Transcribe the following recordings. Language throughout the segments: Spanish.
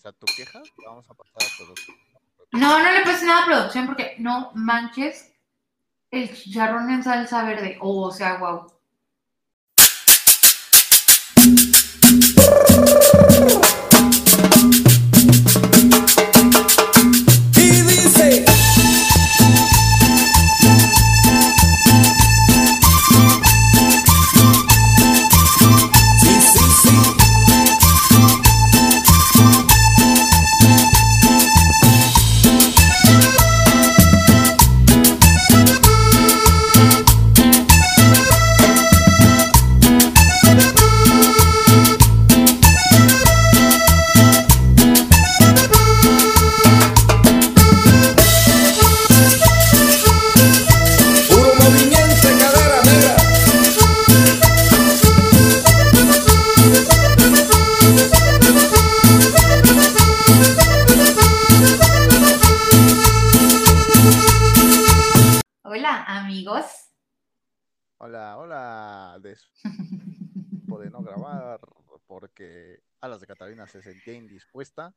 sea, tu queja la vamos a pasar a producción. No, no le puse nada a producción porque no manches el chicharrón en salsa verde. Oh, o sea, wow.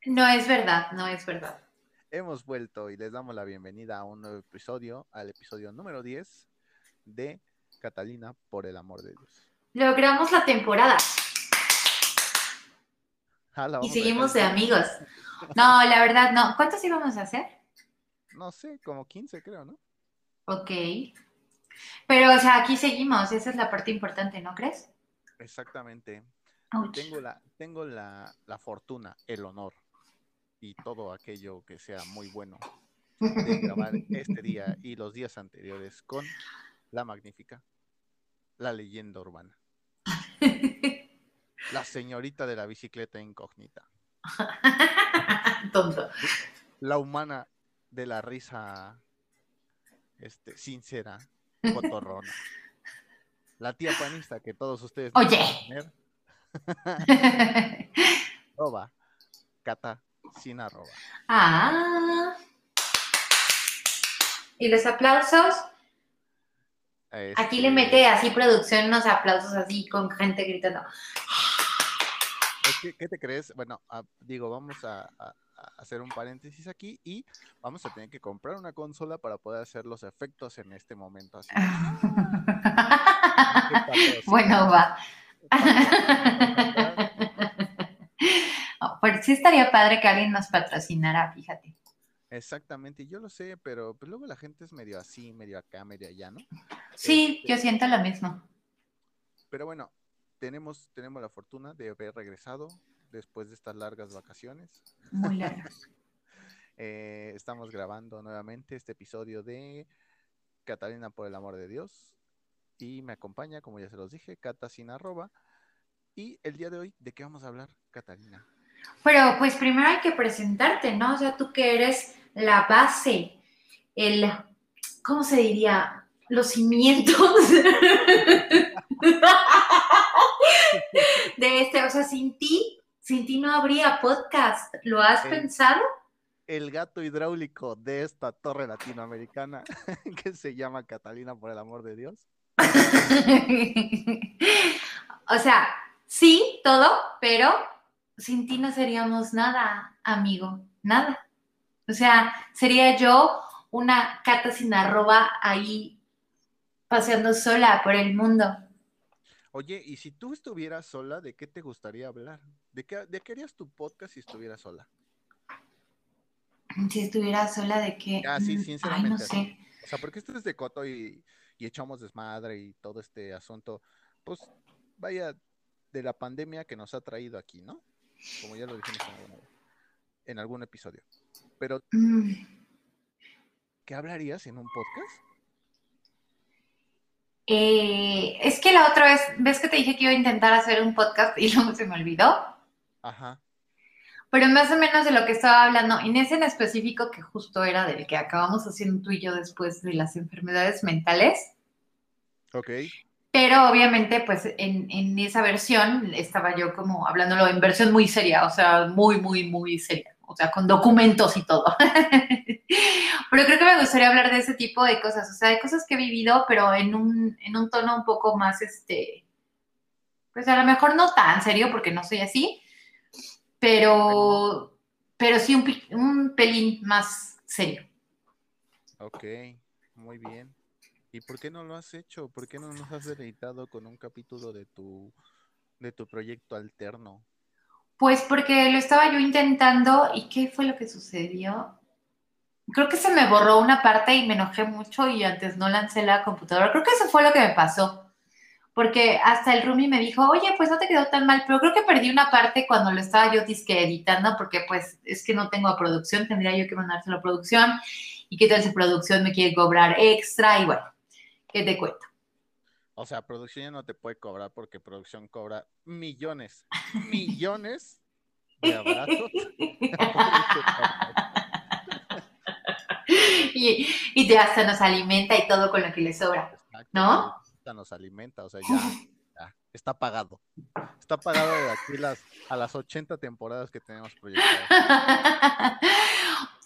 No es verdad, no es verdad. hemos vuelto y les damos la bienvenida a un nuevo episodio, al episodio número 10 de Catalina por el amor de Dios. Logramos la temporada Ah, la y seguimos de amigos. No, la verdad, no. ¿Cuántos íbamos a hacer? No sé, como 15 creo, ¿no? Ok. Pero, o sea, aquí seguimos. Esa es la parte importante, ¿no crees? Exactamente. Ouch. Tengo la, tengo la, la fortuna, el honor y todo aquello que sea muy bueno de grabar este día y los días anteriores con la magnífica, la leyenda urbana, la señorita de la bicicleta incógnita, Tonto. la humana de la risa este, sincera, cotorrona, la tía panista que todos ustedes Oye. arroba, cata sin arroba. ah. ¿Y los aplausos? Aquí le Este, mete así producción unos aplausos así con gente gritando. ¿Qué te crees? Bueno, ah, digo, vamos a, a- a hacer un paréntesis aquí y vamos a tener que comprar una consola para poder hacer los efectos en este momento. Así. bueno, va. Pero sí estaría padre que alguien nos patrocinara, fíjate. Exactamente, yo lo sé, pero pues, luego la gente es medio así, medio acá, medio allá, ¿no? Sí, Este, yo siento lo mismo. Pero bueno, tenemos, tenemos la fortuna de haber regresado después de estas largas vacaciones. Muy largos. Eh, estamos grabando nuevamente este episodio de Catalina por el amor de Dios. Y me acompaña, como ya se los dije, Cata sin arroba. Y el día de hoy, ¿de qué vamos a hablar, Catalina? Pero pues primero hay que presentarte, ¿no? O sea, tú que eres la base, el, ¿cómo se diría? Los cimientos de este, o sea, sin ti, sin ti no habría podcast. ¿Lo has pensado? El gato hidráulico de esta torre latinoamericana que se llama Catalina por el amor de Dios. o sea, sí, todo, pero sin ti no seríamos nada, amigo, nada. O sea, sería yo una cata sin arroba ahí paseando sola por el mundo. Oye, y si tú estuvieras sola, ¿de qué te gustaría hablar? ¿De qué, de qué harías tu podcast si estuvieras sola? Si estuviera sola de que... Ah, sí, mm, Ay, sinceramente, no sé. O sea, porque esto es de coto y, y echamos desmadre y todo este asunto, pues vaya de la pandemia que nos ha traído aquí, ¿no? Como ya lo dijimos en algún, en algún episodio. Pero, Mm, ¿qué hablarías en un podcast? eh, es que la otra vez, ¿ves que te dije que iba a intentar hacer un podcast y luego se me olvidó? Ajá. Pero más o menos de lo que estaba hablando, en ese en específico que justo era del que acabamos haciendo tú y yo después de las enfermedades mentales, Ok. Pero obviamente pues en, esa versión estaba yo como hablándolo en versión muy seria, o sea, muy, muy, muy seria, o sea, con documentos y todo. pero creo que me gustaría hablar de ese tipo de cosas, o sea, de cosas que he vivido, pero en un, en un tono un poco más, este, pues a lo mejor no tan serio, porque no soy así, pero pero sí un, un pelín más serio. Ok, muy bien. ¿Y por qué no lo has hecho? ¿Por qué no nos has deleitado con un capítulo de tu, de tu proyecto alterno? Pues porque lo estaba yo intentando y ¿qué fue lo que sucedió? Creo que se me borró una parte y me enojé mucho y antes no lancé la computadora. Creo que eso fue lo que me pasó. Porque hasta el Rumi me dijo, oye, pues no te quedó tan mal, pero creo que perdí una parte cuando lo estaba yo disque editando, porque pues es que no tengo a producción, tendría yo que mandárselo a producción, y qué tal si producción me quiere cobrar extra, y bueno, ¿qué te cuento? O sea, producción ya no te puede cobrar porque producción cobra millones, millones de abrazos. y, y te hasta nos alimenta y todo con lo que le sobra. Exacto, ¿No? ya Nos alimenta, o sea, ya, ya, está pagado. Está pagado de aquí las, a las 80 temporadas que tenemos proyectadas.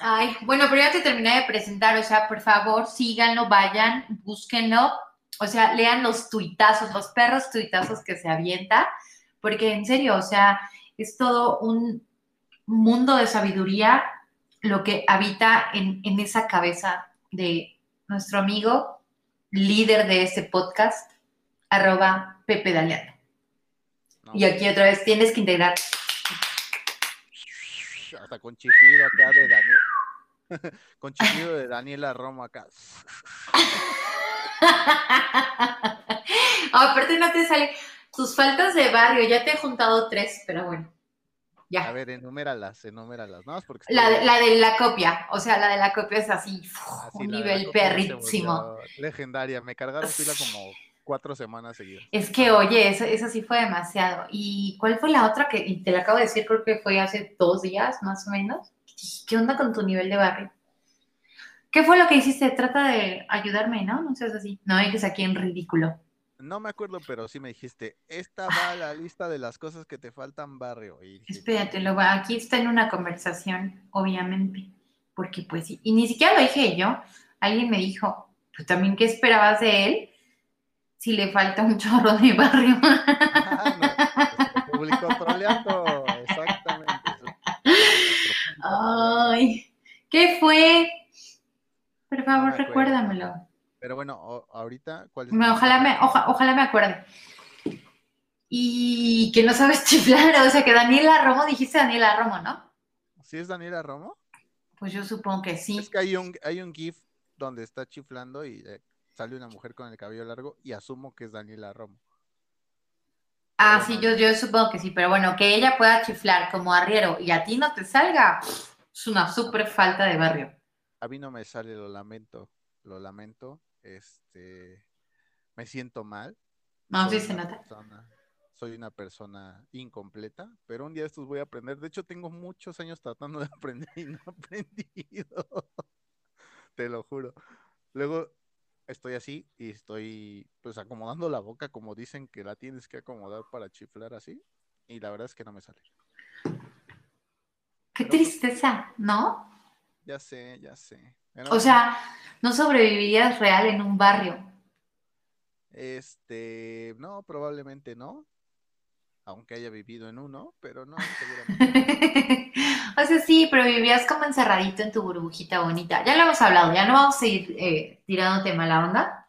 Ay, bueno, pero ya te terminé de presentar, o sea, por favor, síganlo, vayan, búsquenlo, o sea, lean los tuitazos, los perros tuitazos que se avienta, porque en serio, o sea, es todo un mundo de sabiduría lo que habita en, en esa cabeza de nuestro amigo, líder de este podcast, arroba Pepe Daliano. ¿no? Y aquí otra vez tienes que integrar. Hasta con chiflido acá de Daniel. con chiflido de Daniela Romo acá. Aparte no te sale tus faltas de barrio, ya te he juntado tres, pero bueno, A ya. ver, enuméralas, enuméralas. No, porque La de, la de la copia, o sea, la de la copia es así, Ah, sí, un nivel perrísimo. Legendaria. Me cargaron pila como cuatro semanas seguidas. Es que, oye, eso, eso sí fue demasiado. ¿Y cuál fue la otra que te la acabo de decir? Creo que fue hace dos días, más o menos. ¿Qué onda con tu nivel de barrio? ¿Qué fue lo que hiciste? Trata de ayudarme, ¿no? No seas así. No dejes aquí en ridículo. No me acuerdo, pero sí me dijiste, esta va a la lista de las cosas que te faltan barrio. Y dije, Espérate, lo va- aquí está en una conversación, obviamente, porque pues, sí, y ni siquiera lo dije yo, alguien me dijo, pues también, ¿qué esperabas de él si le falta un chorro de barrio? Ah, no, público troleando. Ay, ¿qué fue? Por favor, recuérdamelo. Pero bueno, ahorita, ¿cuál es? Ojalá, me, oja- ojalá me acuerde. Y que no sabes chiflar, o sea, que Daniela Romo, dijiste Daniela Romo, ¿no? ¿Sí es Daniela Romo? Pues yo supongo que sí. Es que hay un, hay un GIF donde está chiflando y eh, sale una mujer con el cabello largo y asumo que es Daniela Romo. Ah, sí, yo, yo supongo que sí, pero bueno, que ella pueda chiflar como arriero y a ti no te salga, es una súper falta de barrio. A mí no me sale, lo lamento, lo lamento. Este, me siento mal. No, soy sí se una nota. persona- soy una persona incompleta, pero un día de estos voy a aprender. De hecho, tengo muchos años tratando de aprender y no he aprendido. Te lo juro. Luego estoy así y estoy pues acomodando la boca como dicen que la tienes que acomodar para chiflar así. Y la verdad es que no me sale. Qué Pero- tristeza, ¿no? Ya sé, ya sé. O sea, no sobrevivirías real en un barrio. Este, no, probablemente no. Aunque haya vivido en uno, pero no, seguramente. o sea, sí, pero vivías como encerradito en tu burbujita bonita. Ya lo hemos hablado, ya no vamos a seguir eh, tirándote mala onda.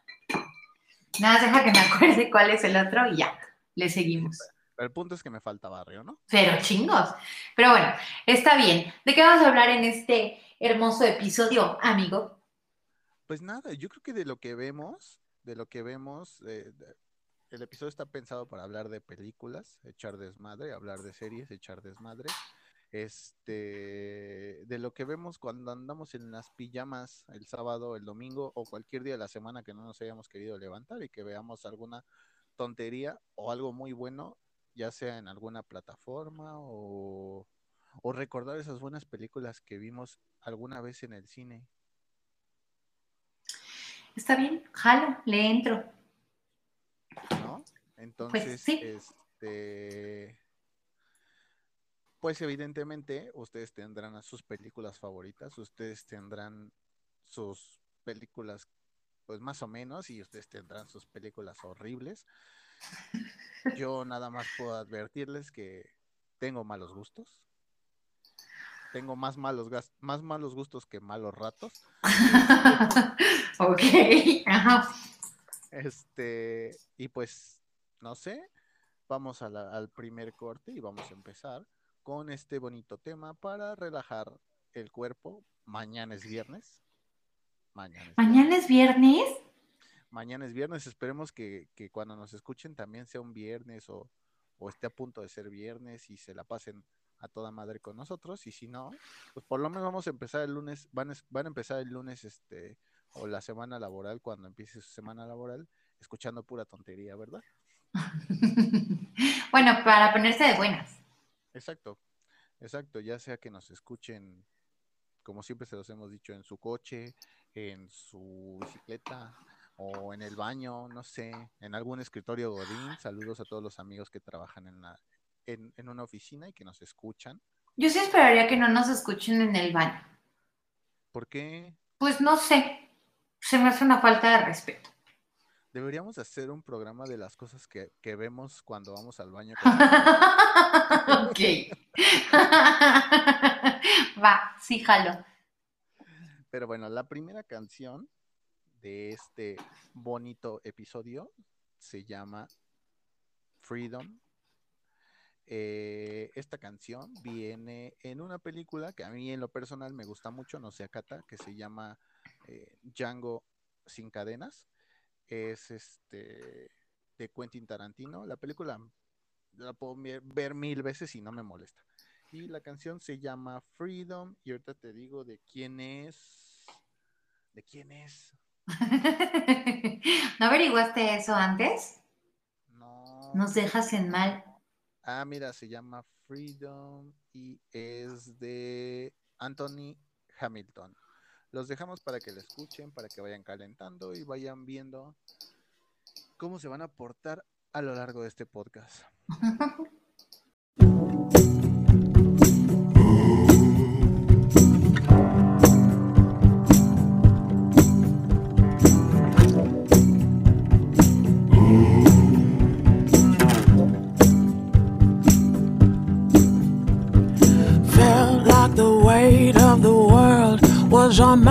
Nada, más deja que me acuerde cuál es el otro y ya, le seguimos. Pero el punto es que me falta barrio, ¿no? Pero chingos. Pero bueno, está bien. ¿De qué vamos a hablar en este hermoso episodio, amigo? Pues nada, yo creo que de lo que vemos, de lo que vemos, eh, el episodio está pensado para hablar de películas, echar desmadre, hablar de series, echar desmadre. Este, de lo que vemos cuando andamos en las pijamas el sábado, el domingo o cualquier día de la semana que no nos hayamos querido levantar y que veamos alguna tontería o algo muy bueno, ya sea en alguna plataforma o, o recordar esas buenas películas que vimos alguna vez en el cine. Está bien, jalo, le entro. ¿No? Entonces, sí. este, pues evidentemente ustedes tendrán sus películas favoritas, ustedes tendrán sus películas, pues más o menos, y ustedes tendrán sus películas horribles. Yo nada más puedo advertirles que tengo malos gustos. tengo más malos, gas- más malos gustos que malos ratos. ok, ajá. Este, y pues, no sé, vamos a la- al primer corte y vamos a empezar con este bonito tema para relajar el cuerpo. Mañana es viernes. Mañana es Mañana es viernes. Mañana es viernes, esperemos que, que cuando nos escuchen también sea un viernes o, o esté a punto de ser viernes y se la pasen a toda madre con nosotros. Y si no, pues por lo menos vamos a empezar el lunes, van, van a empezar el lunes este o la semana laboral, cuando empiece su semana laboral, escuchando pura tontería, ¿verdad? bueno, para ponerse de buenas. Exacto, exacto, ya sea que nos escuchen, como siempre se los hemos dicho, en su coche, en su bicicleta o en el baño, no sé, en algún escritorio godín. Saludos a todos los amigos que trabajan en, la, en, en una oficina y que nos escuchan. Yo sí esperaría que no nos escuchen en el baño. ¿Por qué Pues no sé, se me hace una falta de respeto. Deberíamos hacer un programa de las cosas que, que vemos cuando vamos al baño? ok. Va, sí, jalo. Pero bueno, la primera canción de este bonito episodio se llama Freedom. Eh, esta canción viene en una película que a mí en lo personal me gusta mucho, no sé Cata, que se llama eh, Django sin cadenas. Es este de Quentin Tarantino. La película la puedo ver- mil veces y no me molesta. Y la canción se llama Freedom. Y ahorita te digo de quién es. ¿De quién es? ¿No averiguaste eso antes? No. Nos dejas en mal. Ah, mira, se llama Freedom y es de Anthony Hamilton. Los dejamos para que la escuchen, para que vayan calentando y vayan viendo cómo se van a portar a lo largo de este podcast. Jean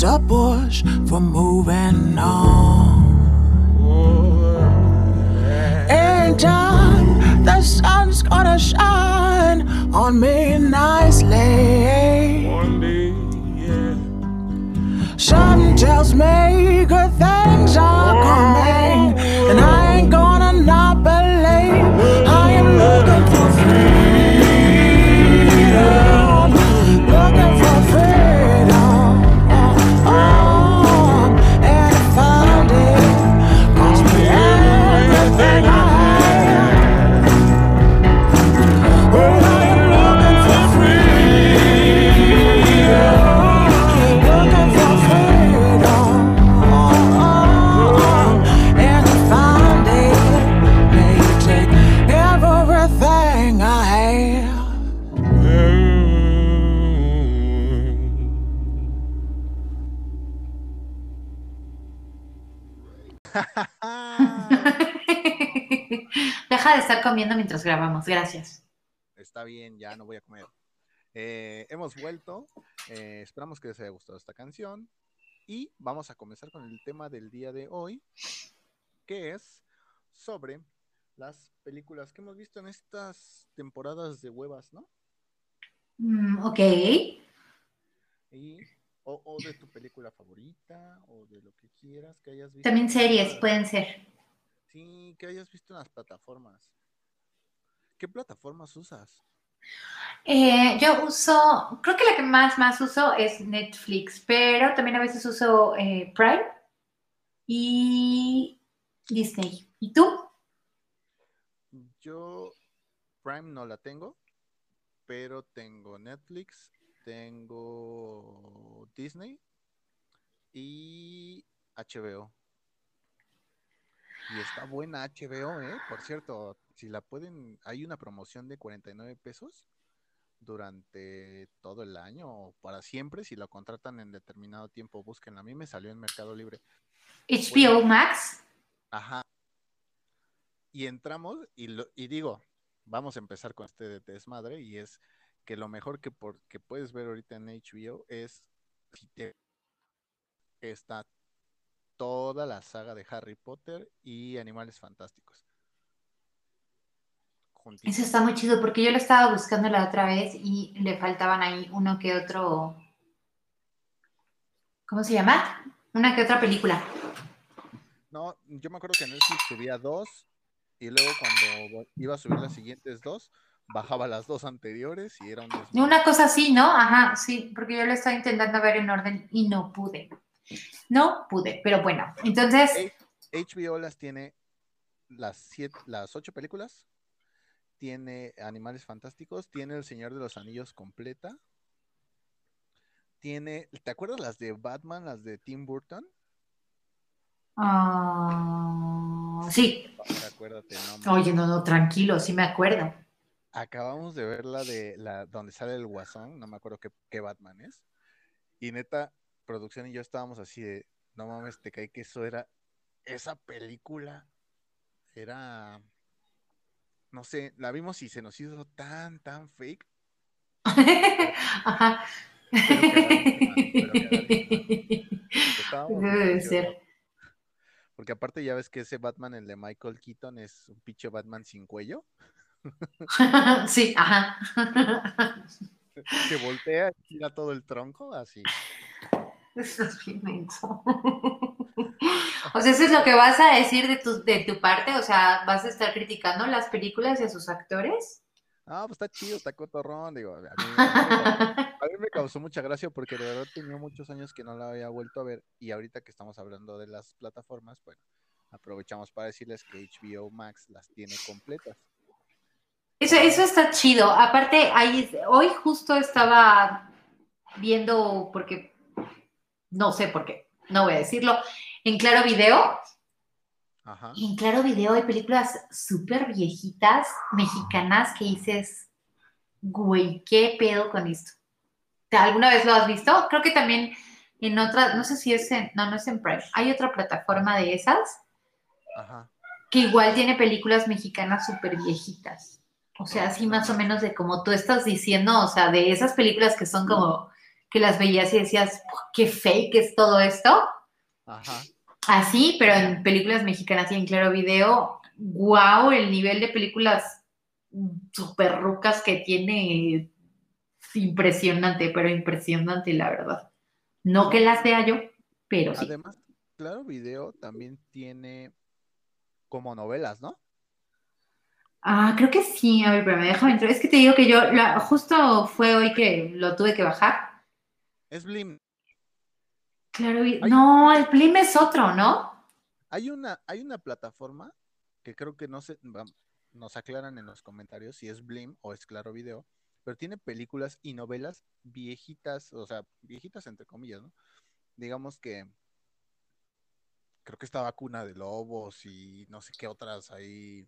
the push for moving on. Comiendo mientras grabamos, gracias. Está bien, ya no voy a comer. Eh, hemos vuelto. eh, esperamos que les haya gustado esta canción. Y vamos a comenzar con el tema del día de hoy, que es sobre las películas que hemos visto en estas temporadas de huevas, ¿no? Mm, ok. Y, o, o de tu película favorita, o de lo que quieras que hayas visto. También series pueden ser. Sí, que hayas visto en las plataformas. ¿Qué plataformas usas? Eh, yo uso, creo que la que más, más uso es Netflix, pero también a veces uso eh, Prime y Disney. ¿Y tú? Yo Prime no la tengo, pero tengo Netflix, tengo Disney y HBO. Y está buena HBO, ¿eh? Por cierto, si la pueden, hay una promoción de 49 pesos durante todo el año o para siempre. Si la contratan en determinado tiempo, búsquenla. A mí me salió en Mercado Libre. HBO Max. Ajá. Y entramos y, lo, y digo, vamos a empezar con este de- desmadre y es que lo mejor que, por, que puedes ver ahorita en HBO es si te- está toda la saga de Harry Potter y Animales Fantásticos. Juntitos. Eso está muy chido porque yo lo estaba buscando la otra vez y le faltaban ahí uno que otro. ¿Cómo se llama? Una que otra película. No, yo me acuerdo que Netflix subía dos y luego cuando iba a subir las siguientes dos, bajaba las dos anteriores y era un desmadre. Una cosa así, ¿no? Ajá, sí, porque yo lo estaba intentando ver en orden y no pude. No pude, pero bueno, entonces, HBO las tiene las siete, las ocho películas, tiene Animales Fantásticos, tiene El Señor de los Anillos completa, tiene, ¿te acuerdas las de Batman, las de Tim Burton? ah, sí. Acuérdate, no. Oye, no, no, tranquilo, sí me acuerdo. Acabamos de ver la de la donde sale el Guasón, no me acuerdo qué, qué Batman es. Y neta, producción y yo estábamos así de, no mames, te cae que eso era, esa película era, no sé, la vimos y se nos hizo tan, tan fake. Ajá. Pero muy Debe ser. Porque aparte ya ves que ese Batman, el de Michael Keaton, es un pinche Batman sin cuello, Sí, ajá. que voltea y tira todo el tronco, así. Estás bien menso. O sea, eso es lo que vas a decir de tu, de tu parte, o sea, vas a estar criticando las películas y a sus actores. Ah, pues está chido, está cotorrón, digo, a mí, a mí me causó- a mí me causó mucha gracia porque de verdad tenía muchos años que no la había vuelto a ver y ahorita que estamos hablando de las plataformas, bueno, aprovechamos para decirles que HBO Max las tiene completas. Eso, eso está chido. Aparte, ahí, hoy justo estaba viendo, porque no sé por qué, no voy a decirlo, en Claro Video. Ajá. Y en Claro Video hay películas súper viejitas, mexicanas, que dices, güey, ¿qué pedo con esto? ¿Te- ¿Alguna vez lo has visto? Creo que también en otra, no sé si es en, no, no es en Prime, hay otra plataforma de esas Ajá. que igual tiene películas mexicanas súper viejitas. O sea, así más o menos de como tú estás diciendo, o sea, de esas películas que son como que las veías y decías, qué fake es todo esto. Ajá. Así, pero en películas mexicanas y en Claro Video, wow, el nivel de películas super rucas que tiene es impresionante, pero impresionante, la verdad. No que las vea yo, pero sí. Además, Claro Video también tiene como novelas, ¿no? Ah, creo que sí. A ver, pero me déjame entrar. Es que te digo que yo, la- justo fue hoy que lo tuve que bajar. Es Blim. Claro, no, el Plim es otro, ¿no? Hay una, hay una plataforma que creo que no se, nos aclaran en los comentarios si es Blim o es Claro Video, pero tiene películas y novelas viejitas, o sea, viejitas entre comillas, ¿no? Digamos que creo que estaba Cuna de Lobos y no sé qué otras ahí.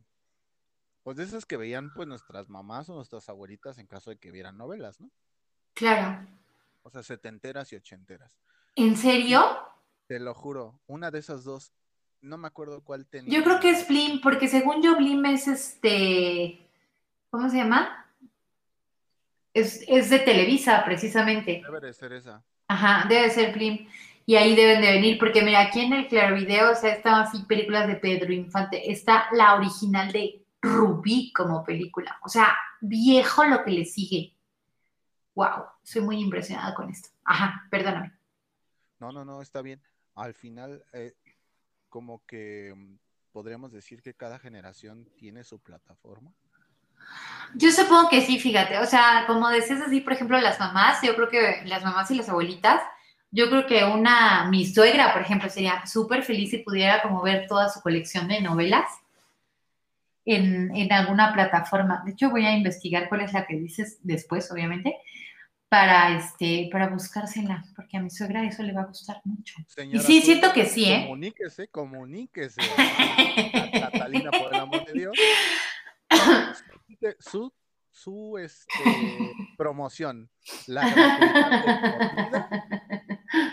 Pues de esas que veían pues nuestras mamás o nuestras abuelitas en caso de que vieran novelas, ¿no? Claro. O sea, setenteras y ochenteras. ¿En serio? Te lo juro, una de esas dos, no me acuerdo cuál tenía. Yo creo que es Blim, porque según yo, Blim es este. ¿Cómo se llama? Es, es de Televisa, precisamente. Debe de ser esa. Ajá, debe ser Blim. Y ahí deben de venir, porque mira, aquí en el Claro Video, o sea, están así películas de Pedro Infante. Está la original de Rubí como película. O sea, viejo lo que le sigue. Wow, soy muy impresionada con esto. Ajá, perdóname. No, no, no, está bien. Al final, eh, como que mm, podríamos decir que cada generación tiene su plataforma. Yo supongo que sí, fíjate. O sea, como decías así, por ejemplo, las mamás, yo creo que las mamás y las abuelitas, yo creo que una, mi suegra, por ejemplo, sería súper feliz si pudiera como ver toda su colección de novelas en, en alguna plataforma. De hecho, voy a investigar cuál es la que dices después, obviamente, para, este, para buscársela, porque a mi suegra eso le va a gustar mucho. Señora sí, Zul, siento que sí, ¿eh? Comuníquese, comuníquese. Catalina, por el amor de Dios. Su, su este, promoción, la gratuidad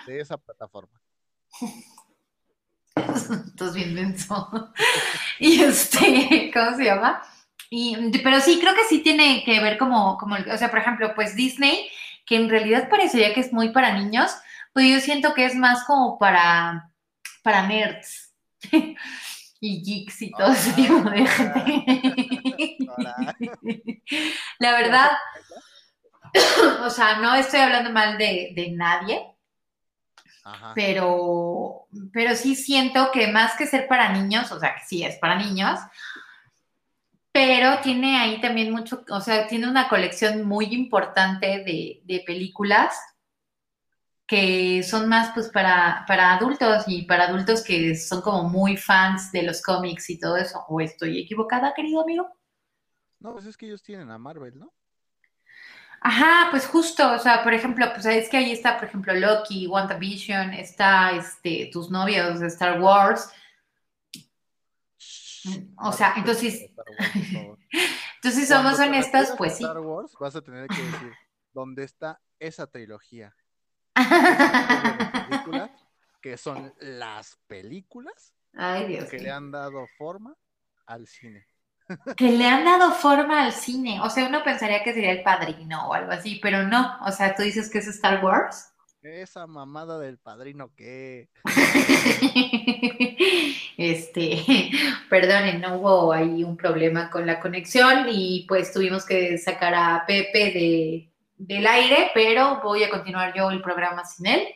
de esa plataforma. Estás bien denso. Y este, ¿cómo se llama? Y, pero sí, creo que sí tiene que ver como, como, o sea, por ejemplo, pues Disney, que en realidad parecería que es muy para niños, pues yo siento que es más como para, para nerds y geeks y todo ese tipo de gente. Hola. La verdad, o sea, no estoy hablando mal de, de nadie, Ajá. pero, pero sí siento que más que ser para niños, o sea, que sí es para niños, pero tiene ahí también mucho, o sea, tiene una colección muy importante de, de películas que son más pues para, para adultos y para adultos que son como muy fans de los cómics y todo eso. ¿O estoy equivocada, querido amigo? No, pues es que ellos tienen a Marvel, ¿no? Ajá, pues justo, o sea, por ejemplo, pues es que ahí está, por ejemplo, Loki, WandaVision, está este, tus novios de Star Wars. O sea, entonces, entonces somos a pues sí. Star Wars, vas a tener que decir dónde está esa trilogía. Que son las películas Ay, Dios que le han dado forma al cine. Que le han dado forma al cine. O sea, uno pensaría que sería el padrino o algo así, pero no. O sea, tú dices que es Star Wars. Esa mamada del padrino que Este, perdonen, no hubo ahí un problema con la conexión y pues tuvimos que sacar a Pepe de, del aire, pero voy a continuar yo el programa sin él.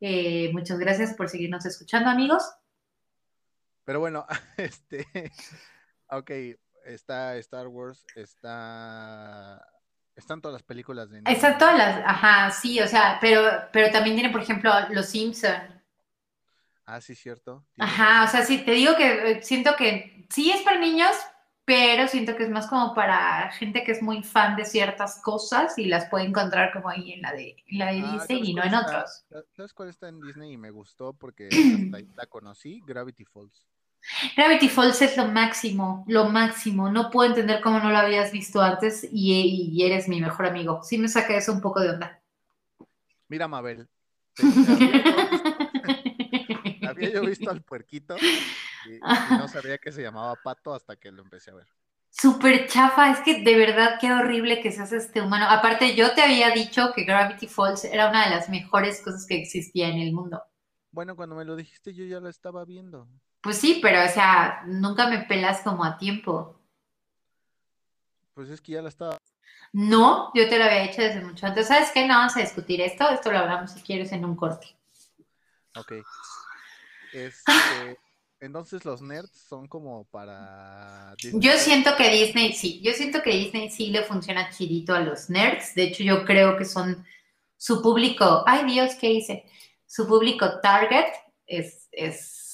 Eh, muchas gracias por seguirnos escuchando, amigos. Pero bueno, este, ok, está Star Wars, está, están todas las películas de. Están todas las, ajá, sí, o sea, pero, pero también tiene, por ejemplo, Los Simpson. Ah, sí, cierto. Ajá, o sea, sí, te digo que eh, siento que sí es para niños, pero siento que es más como para gente que es muy fan de ciertas cosas y las puede encontrar como ahí en la de, en la de Ah, Disney ¿sabes y no en está? otros. ¿Sabes cuál está en Disney y me gustó porque hasta ahí la conocí? Gravity Falls. Gravity Falls es lo máximo, lo máximo. No puedo entender cómo no lo habías visto antes y, y eres mi mejor amigo. Sí me saca eso un poco de onda. Mira, Mabel. había, yo, había yo visto al puerquito y, y no sabía que se llamaba Pato hasta que lo empecé a ver. Súper chafa, es que de verdad qué horrible que seas este humano. Aparte, yo te había dicho que Gravity Falls era una de las mejores cosas que existía en el mundo. Bueno, cuando me lo dijiste yo ya lo estaba viendo. Pues sí, pero o sea, nunca me pelas como a tiempo. Pues es que ya la estaba. No, yo te lo había hecho desde mucho antes. ¿Sabes qué? No vamos a discutir esto. Esto lo hablamos si quieres en un corte. Ok. Este, entonces los nerds son como para Disney. Yo siento que Disney sí, yo siento que Disney sí le funciona chidito a los nerds. De hecho, yo creo que son su público. Ay, Dios, ¿qué hice? Su público target es, es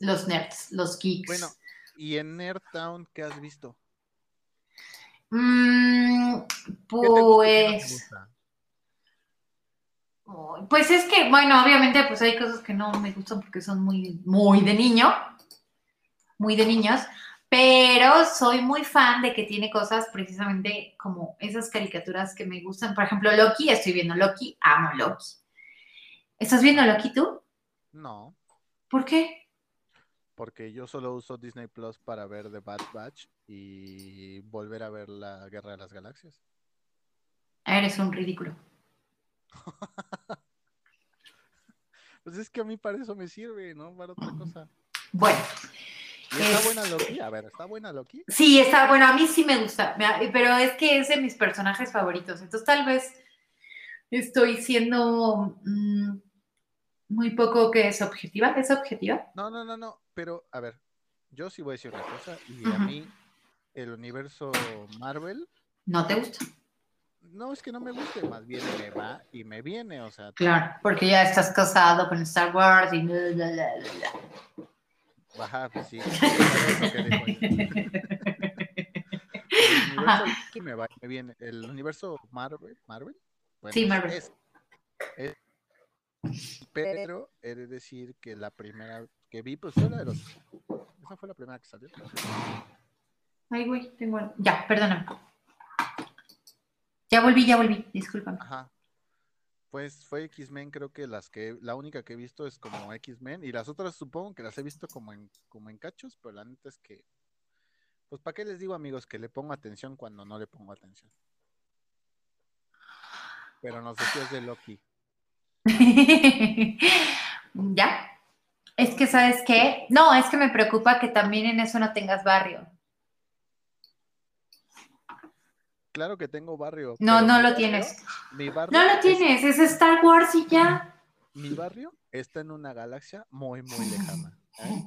los nerds, los geeks. Bueno, ¿y en Nerd Town qué has visto? Mm, ¿Qué te gusta y qué no te pues. Pues es que, bueno, obviamente, pues hay cosas que no me gustan porque son muy, muy de niño, muy de niños, pero soy muy fan de que tiene cosas precisamente como esas caricaturas que me gustan. Por ejemplo, Loki, estoy viendo Loki, amo Loki. ¿Estás viendo Loki tú? No, ¿Por qué? Porque yo solo uso Disney Plus para ver The Bad Batch y volver a ver la Guerra de las Galaxias. Eres un ridículo. Pues es que a mí para eso me sirve, ¿no? Para otra cosa. Bueno, ¿Y está Es- buena Loki? A ver, ¿está buena Loki? sí, está, bueno, a mí sí me gusta, pero es que es de mis personajes favoritos, entonces tal vez estoy siendo mm, muy poco que es objetiva, ¿es objetiva? No, no, no, no, pero a ver, yo sí voy a decir una cosa y a mí el universo Marvel, ¿No te gusta? no es que no me guste, más bien me va y me viene, o sea, Claro, porque ya estás casado con Star Wars y bla, bla, bla, baja, pues sí. El universo me va y me viene. El universo Marvel, Marvel, bueno, Sí, Marvel. es- es- pero he de decir que la primera que vi, pues fue la de los. Esa fue la primera que salió. Ay, güey, tengo... Ya, perdóname. Ya volví, ya volví, discúlpame. Ajá. Pues fue X-Men, creo que las que, la única que he visto es como X-Men, y las otras supongo que las he visto como en, como en cachos, pero la neta es que, pues ¿para qué les digo amigos que le pongo atención cuando no le pongo atención? Pero nos decías de Loki. ¿Ya? Es que, ¿sabes qué? No, es que me preocupa que también en eso no tengas barrio. Claro que tengo barrio. No, no lo tienes. Mi barrio No lo es- tienes, es Star Wars y ya. mi barrio está en una galaxia muy, muy lejana. ¿eh?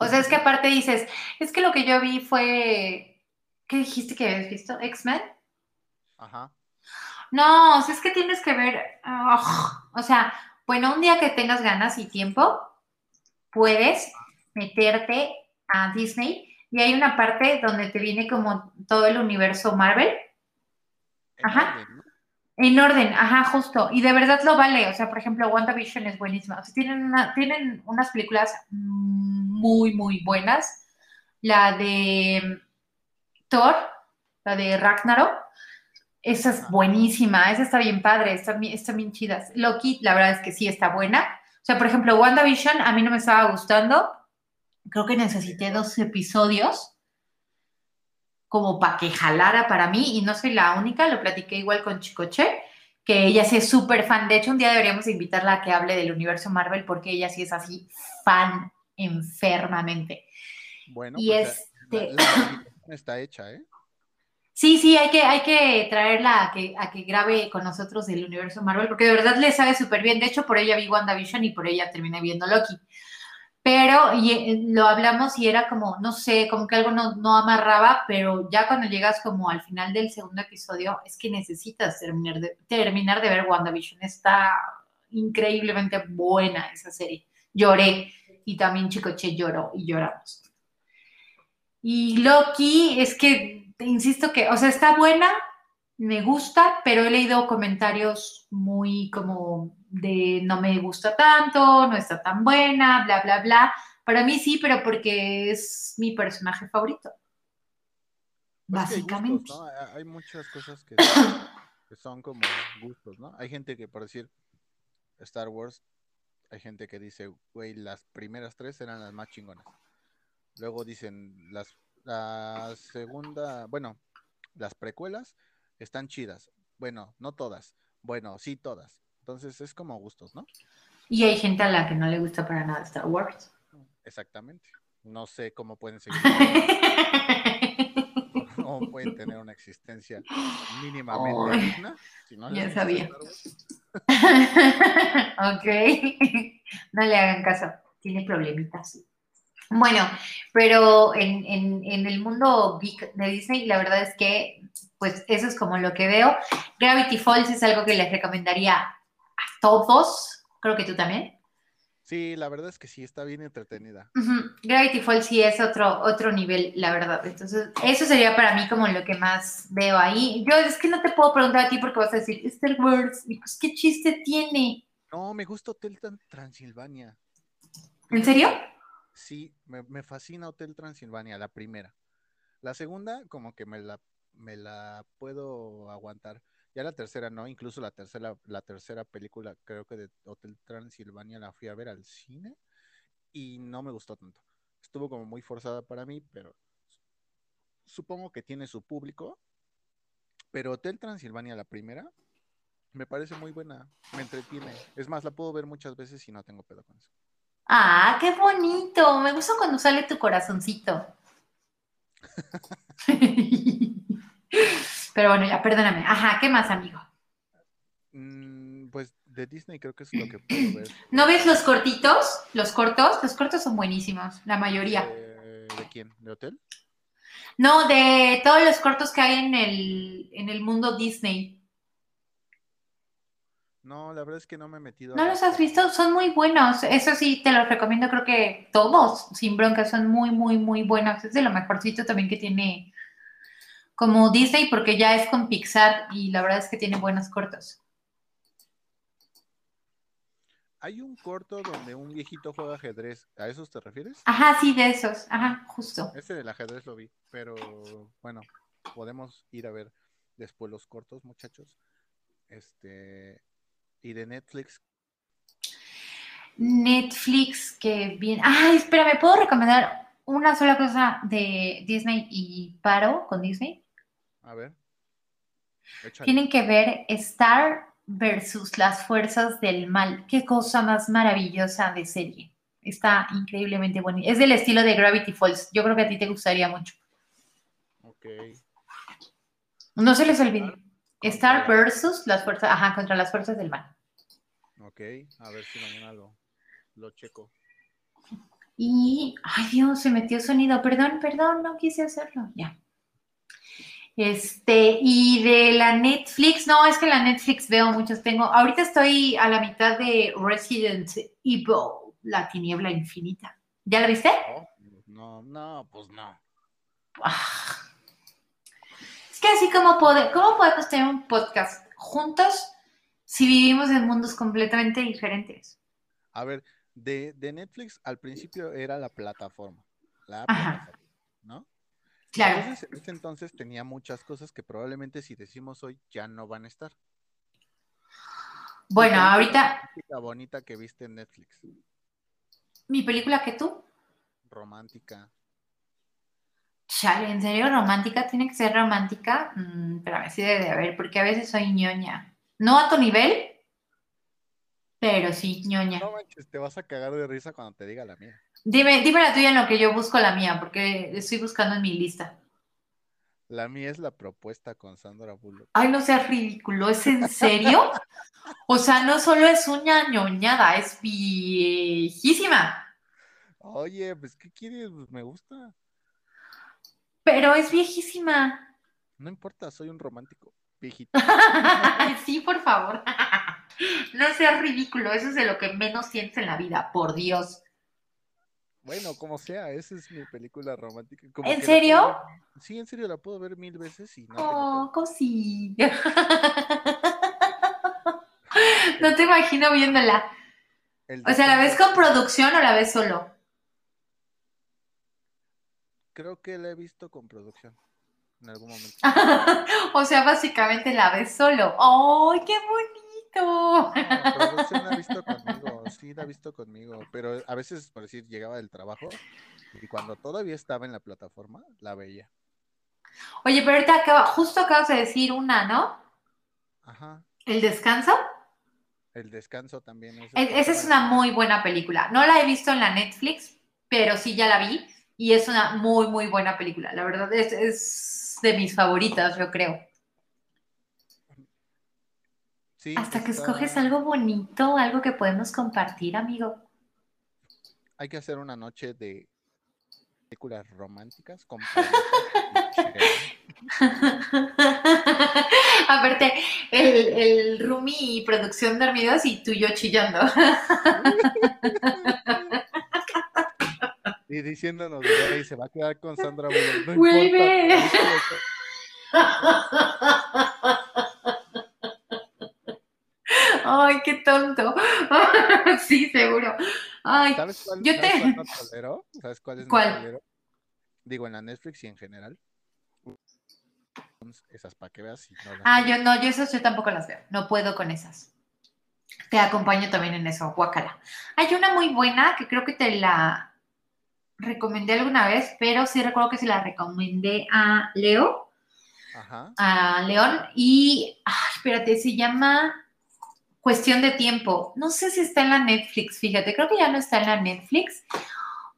O sea, es que aparte dices, es que lo que yo vi fue. ¿Qué dijiste que habías visto? ¿X-Men? Ajá. No, o sea, es que tienes que ver. o sea, bueno, un día que tengas ganas y tiempo, puedes meterte a Disney y hay una parte donde te viene como todo el universo Marvel En Ajá. orden, ¿no? en orden, ajá, justo. Y de verdad lo vale. O sea, por ejemplo, WandaVision es buenísima. O sea, tienen, una- tienen unas películas muy, muy buenas. La de Thor, la de Ragnarok. Esa es buenísima, esa está bien padre, está, bien- está bien chida. Loki, la verdad es que sí está buena. O sea, por ejemplo, WandaVision a mí no me estaba gustando. Creo que necesité dos episodios como para que jalara para mí y no soy la única, lo platiqué igual con Chicoche, que ella sí es súper fan. De hecho, un día deberíamos invitarla a que hable del universo Marvel porque ella sí es así fan enfermamente. Bueno, Y pues este- la, la invitación está hecha, ¿eh? Sí, sí, hay que, hay que traerla a que, a que grabe con nosotros del universo Marvel, porque de verdad le sabe súper bien. De hecho, por ella vi WandaVision y por ella terminé viendo Loki. Pero eh, lo hablamos y era como, no sé, como que algo no, no amarraba, pero ya cuando llegas como al final del segundo episodio, es que necesitas terminar de, terminar de ver WandaVision. Está increíblemente buena esa serie. Lloré y también Chicoche lloró y lloramos. Y Loki, es que, te insisto que, o sea, está buena, me gusta, pero he leído comentarios muy como de no me gusta tanto, no está tan buena, bla, bla, bla. Para mí sí, pero porque es mi personaje favorito. Pues hay Básicamente. gustos, ¿no? Hay- Hay muchas cosas que, que son como gustos, ¿no? Hay gente que, por decir, Star Wars, hay gente que dice, güey, las primeras tres eran las más chingonas. Luego dicen, las La segunda, bueno, las precuelas están chidas. Bueno, no todas. Bueno, sí todas. Entonces es como gustos, ¿no? Y hay gente a la que no le gusta para nada Star Wars. Exactamente. No sé cómo pueden seguir. no pueden tener una existencia mínimamente digna. Si no ya sabía. Ok. No le hagan caso. Tiene problemitas. Bueno, pero en, en- en el mundo geek de Disney, la verdad es que, pues, eso es como lo que veo. Gravity Falls es algo que les recomendaría a todos. Creo que tú también. Sí, la verdad es que sí, está bien entretenida. Gravity Falls sí es otro, otro nivel, la verdad. Entonces, eso sería para mí como lo que más veo ahí. Yo es que no te puedo preguntar a ti porque vas a decir Star Wars. Y pues, ¿qué chiste tiene? No, me gusta Hotel Tran- Transilvania. ¿En serio? Sí, me, fascina Hotel Transilvania, la primera. La segunda, como que me la, me la puedo aguantar. Ya la tercera no, incluso la tercera, la tercera película, creo que de Hotel Transilvania la fui a ver al cine y no me gustó tanto. Estuvo como muy forzada para mí, pero supongo que tiene su público. Pero Hotel Transilvania, la primera, me parece muy buena, me entretiene. Es más, la puedo ver muchas veces y no tengo pedo con eso. Ah, qué bonito. Me gusta cuando sale tu corazoncito. Pero bueno, ya, perdóname. Ajá, ¿qué más, amigo? Mm, pues de Disney creo que es lo que puedo ver. ¿No ves los cortitos? Los cortos, los cortos son buenísimos, la mayoría. Eh, ¿De quién? ¿De Hotel? No, de todos los cortos que hay en el, en el mundo Disney. No, la verdad es que no me he metido. ¿No los has visto? Son muy buenos. Eso sí, te los recomiendo, creo que todos, sin bronca, son muy, muy, muy buenos. Es de lo mejorcito también que tiene como Disney, porque ya es con Pixar y la verdad es que tiene buenos cortos. Hay un corto donde un viejito juega ajedrez. ¿A esos te refieres? Ajá, sí, de esos. Ajá, justo. Ese del ajedrez lo vi, pero bueno, podemos ir a ver después los cortos, muchachos. Este y de Netflix, Netflix, que bien. Ay, espera, ¿me puedo recomendar una sola cosa de Disney y paro con Disney? a ver. Échale. Tienen que ver Star versus las fuerzas del mal. Qué cosa más maravillosa de serie. Está increíblemente buena. Es del estilo de Gravity Falls. Yo creo que a ti te gustaría mucho. Ok. No se les olvide. Star versus las fuerzas, ajá, contra las fuerzas del mal. Ok, a ver si mañana lo, lo checo. Y, ay Dios, se metió sonido. Perdón, perdón, no quise hacerlo. Ya. Este, y de la Netflix, no, es que la Netflix veo muchos. Tengo, ahorita estoy a la mitad de Resident Evil, la tiniebla infinita. ¿Ya la viste? No, no, pues no. Ah. Que así como pode- ¿cómo podemos tener un podcast juntos si vivimos en mundos completamente diferentes? A ver, de, de Netflix al principio era la plataforma. La Ajá. plataforma, ¿no? Claro. Entonces, en ese entonces tenía muchas cosas que probablemente si decimos hoy ya no van a estar. Bueno, ¿Cuál fue ahorita La bonita que viste en Netflix. mi película que tú. Romántica. Chale, ¿en serio romántica? ¿Tiene que ser romántica? Mm, espérame, sí debe de haber, porque a veces soy ñoña. No a tu nivel, pero sí, ñoña. No manches, te vas a cagar de risa cuando te diga la mía. Dime, dime la tuya en lo que yo busco la mía, porque estoy buscando en mi lista. La mía es la propuesta con Sandra Bullock. Ay, no seas ridículo, ¿es en serio? O sea, no solo es una ñoñada, es viejísima, Oye, pues, ¿qué quieres? Pues, me gusta. Pero es viejísima. No importa, soy un romántico. Viejito. Sí, por favor. No seas ridículo, eso es de lo que menos sientes en la vida, por Dios. Bueno, como sea, esa es mi película romántica. Como ¿En puedo serio? Sí, en serio, la puedo ver mil veces y no Oh, cosilla. No te imagino viéndola. O sea, ¿la ves con producción o la ves solo? Creo que la he visto con producción en algún momento. O sea, básicamente la ves solo. ¡Ay, qué bonito! No, producción la he visto conmigo. sí la ha visto conmigo, pero a veces, por decir, llegaba del trabajo y cuando todavía estaba en la plataforma, la veía. Oye, pero ahorita acaba, justo acabas de decir una, ¿no? Ajá. El descanso. El descanso también es. Es- esa es una muy buena película. No la he visto en la Netflix, pero sí ya la vi y es una muy, muy buena película. La verdad es, es de mis favoritas, yo creo. Sí, Hasta que está- escoges algo bonito, algo que podemos compartir, amigo. Hay que hacer una noche de películas románticas con. Aparte, el, el Rumi y producción dormidos y tú y yo chillando. Y diciéndonos, "Güey, se va a quedar con Sandra Bullock. No Vuelve. importa. Ay, qué tonto. Sí, seguro. Ay, ¿Sabes cuál, Yo sabes te- cuál tolero? ¿Sabes cuál es ¿Cuál? tolero? Digo, en la Netflix y en general. Esas para que veas. y no las ah, veo. yo no, yo esas yo tampoco las veo. No puedo con esas. Te acompaño también en eso, guacala. Hay una muy buena que creo que te la recomendé alguna vez, pero sí recuerdo que se la recomendé a Leo. Ajá. a León y, ay, espérate, se llama Cuestión de Tiempo. No sé si está en la Netflix, fíjate, creo que ya no está en la Netflix,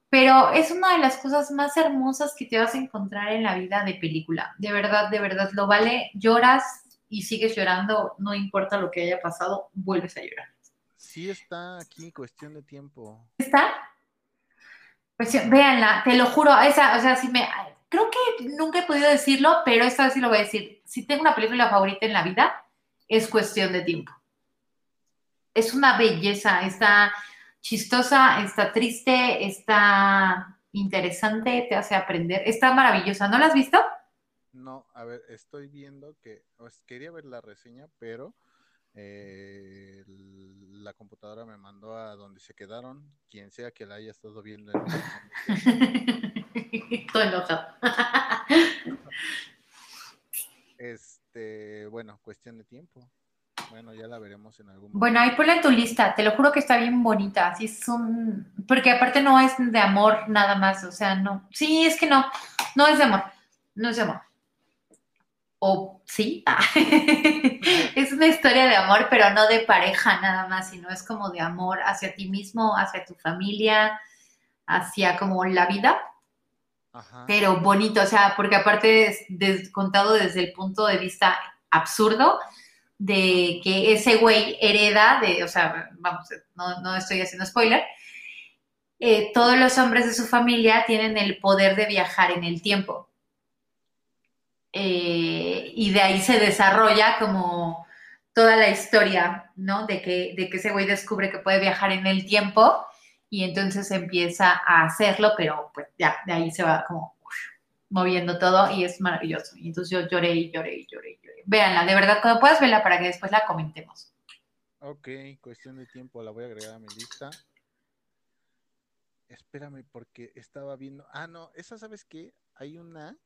pero es una de las cosas más hermosas que te vas a encontrar en la vida de película. De verdad, de verdad, lo vale. Lloras y sigues llorando, no importa lo que haya pasado, vuelves a llorar. Sí está aquí, cuestión de tiempo. ¿Está? Pues véanla, te lo juro, esa, o sea, si me, creo que nunca he podido decirlo, pero esta vez sí lo voy a decir. Si tengo una película favorita en la vida, es cuestión de tiempo. Es una belleza, está chistosa, está triste, está interesante, te hace aprender, está maravillosa. ¿No la has visto? No, a ver, estoy viendo que pues, quería ver la reseña, pero eh, el- la computadora me mandó a donde se quedaron, quien sea que la haya estado viendo. en momento. Estoy enojado. Este, bueno, cuestión de tiempo. Bueno, ya la veremos en algún momento. Bueno, ahí ponla en tu lista, te lo juro que está bien bonita, así es un... Porque aparte no es de amor nada más, o sea, no. Sí, es que no, no es de amor, no es de amor. O sí, Ah. es una historia de amor, pero no de pareja nada más, sino es como de amor hacia ti mismo, hacia tu familia, hacia como la vida, Ajá. pero bonito, o sea, porque aparte es des- contado desde el punto de vista absurdo de que ese güey hereda de, o sea, vamos, no, no estoy haciendo spoiler, eh, todos los hombres de su familia tienen el poder de viajar en el tiempo. Eh, y de ahí se desarrolla como toda la historia, ¿no? De que, de que ese güey descubre que puede viajar en el tiempo y entonces empieza a hacerlo, pero pues ya, de ahí se va como moviendo todo y es maravilloso. Y entonces yo lloré y lloré y lloré y lloré. Véanla, de verdad, cuando puedas verla para que después la comentemos. Ok, cuestión de tiempo, la voy a agregar a mi lista. Espérame, porque estaba viendo. Ah, no, esa, ¿sabes qué? Hay una.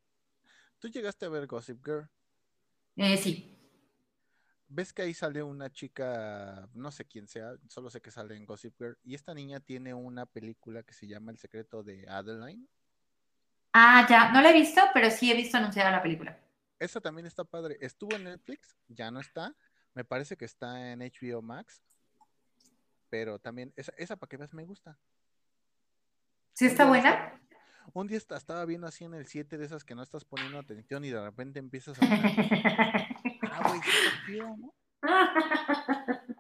Tú llegaste a ver Gossip Girl. Eh, sí, ¿Ves que ahí sale una chica, no sé quién sea, solo sé que sale en Gossip Girl, y esta niña tiene una película que se llama El secreto de Adeline? Ah, ya, no la he visto, pero sí he visto anunciada la película. Esa también está padre. Estuvo en Netflix, ya no está. Me parece que está en HBO Max. Pero también, esa, esa para que veas me gusta. ¿Sí está buena? Un día esta- estaba viendo así en el 7 de esas que no estás poniendo atención y de repente empiezas a. Ah, güey, chido, ¿no?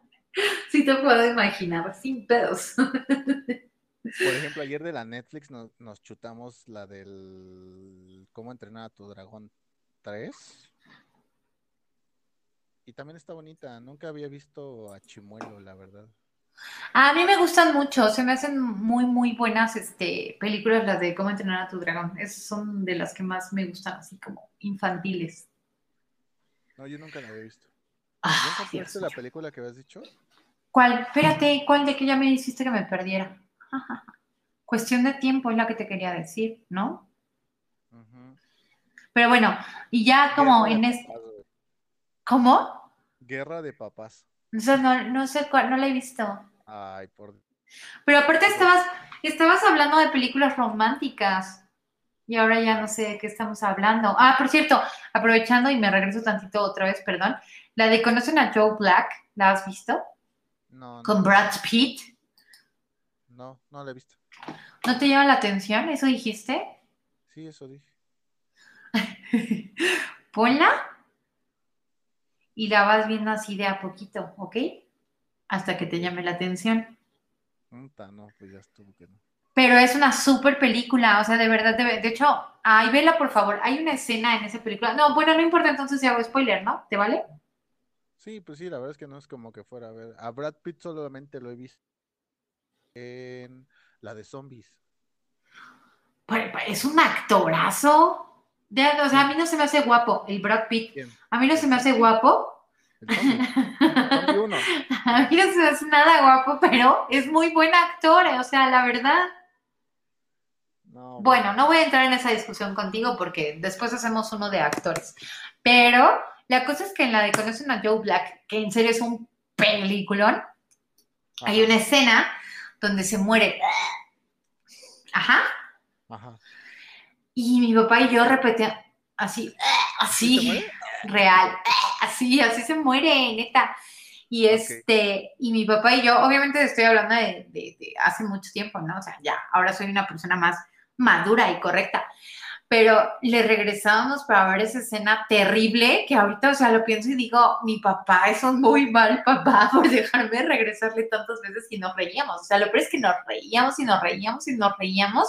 sí te puedo imaginar, sin pedos. Por ejemplo, ayer de la Netflix nos, nos chutamos la del ¿Cómo entrenar a tu dragón 3? Y también está bonita. Nunca había visto a Chimuelo, la verdad. A mí me gustan mucho, se me hacen muy, muy buenas este, películas las de Cómo entrenar a tu dragón. Esas son de las que más me gustan, así como infantiles. No, yo nunca la había visto. Ah, ¿Ya Dios encontraste la película que habías dicho? ¿Cuál? Espérate, ¿cuál de que ya me hiciste que me perdiera? Cuestión de tiempo es la que te quería decir, ¿no? Pero bueno, y ya como Guerra en este... papás. ¿Cómo? Guerra de papás. O sea, no, no sé cuál, no la he visto. Ay, por Pero aparte estabas, estabas hablando de películas románticas. Y ahora ya no sé de qué estamos hablando. Ah, por cierto, aprovechando y me regreso tantito otra vez, perdón. La de ¿Conocen a Joe Black? ¿La has visto? no, no, Con Brad Pitt. no, no la he visto. ¿No te llama la atención? ¿Eso dijiste? Sí, eso dije. Ponla y la vas viendo así de a poquito, ¿ok? Hasta que te llame la atención. No, pues ya estuvo que no. Pero es una súper película, o sea, de verdad, de, de hecho, ay, vela por favor. Hay una escena en esa película. No, bueno, no importa entonces si hago spoiler, ¿no? ¿Te vale? Sí, pues sí, la verdad es que no es como que fuera a ver. A Brad Pitt solamente lo he visto en la de zombies. Pero- pero es un actorazo. De- o sea, a mí no se me hace guapo el Brad Pitt. A mí no se me hace guapo. Uno. A mí no se me hace nada guapo, pero es muy buen actor, o sea, la verdad. No, Bueno, no voy a entrar en esa discusión contigo porque después hacemos uno de actores. Pero la cosa es que en la de Conocen a Joe Black, que en serio es un peliculón, hay una escena donde se muere. Ajá. Ajá. Y mi papá y yo repetíamos así, ¿Sí así, real, así, así se muere, neta. Y este, y mi papá y yo, obviamente estoy hablando de, de- de hace mucho tiempo, ¿no? O sea, ya, ahora soy una persona más madura y correcta. Pero le regresábamos para ver esa escena terrible que ahorita, o sea, lo pienso y digo, mi papá es un muy mal papá por dejarme regresarle tantas veces y nos reíamos. O sea, lo peor es que nos reíamos y nos reíamos y nos reíamos.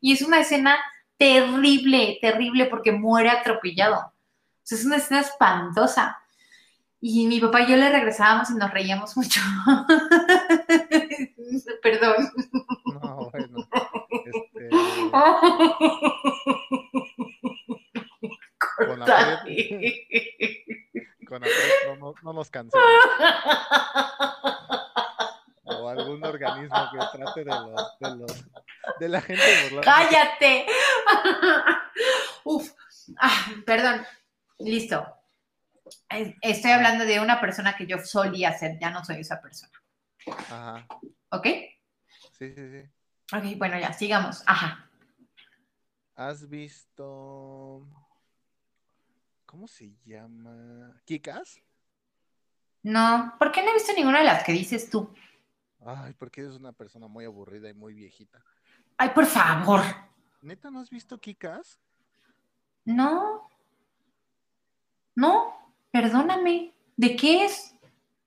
Y es una escena terrible, terrible porque muere atropellado. O sea, es una escena espantosa. Y mi papá y yo le regresábamos y nos reíamos mucho. Perdón. No, bueno. Este, Con la con Apret no, no, no nos cancelen. O algún organismo que trate de los, de los, de la gente burlando. ¡Cállate! Uf. Ah, perdón. Listo. Estoy hablando de una persona que yo solía ser, ya no soy esa persona. Ajá. ¿Ok? Sí, sí, sí. Ok, bueno, ya, sigamos. Ajá. ¿Has visto. ¿Cómo se llama? ¿Kikas? No, ¿por qué no he visto ninguna de las que dices tú? Ay, porque eres una persona muy aburrida y muy viejita. Ay, por favor. ¿Neta no has visto Kikas? No. No, perdóname. ¿De qué es?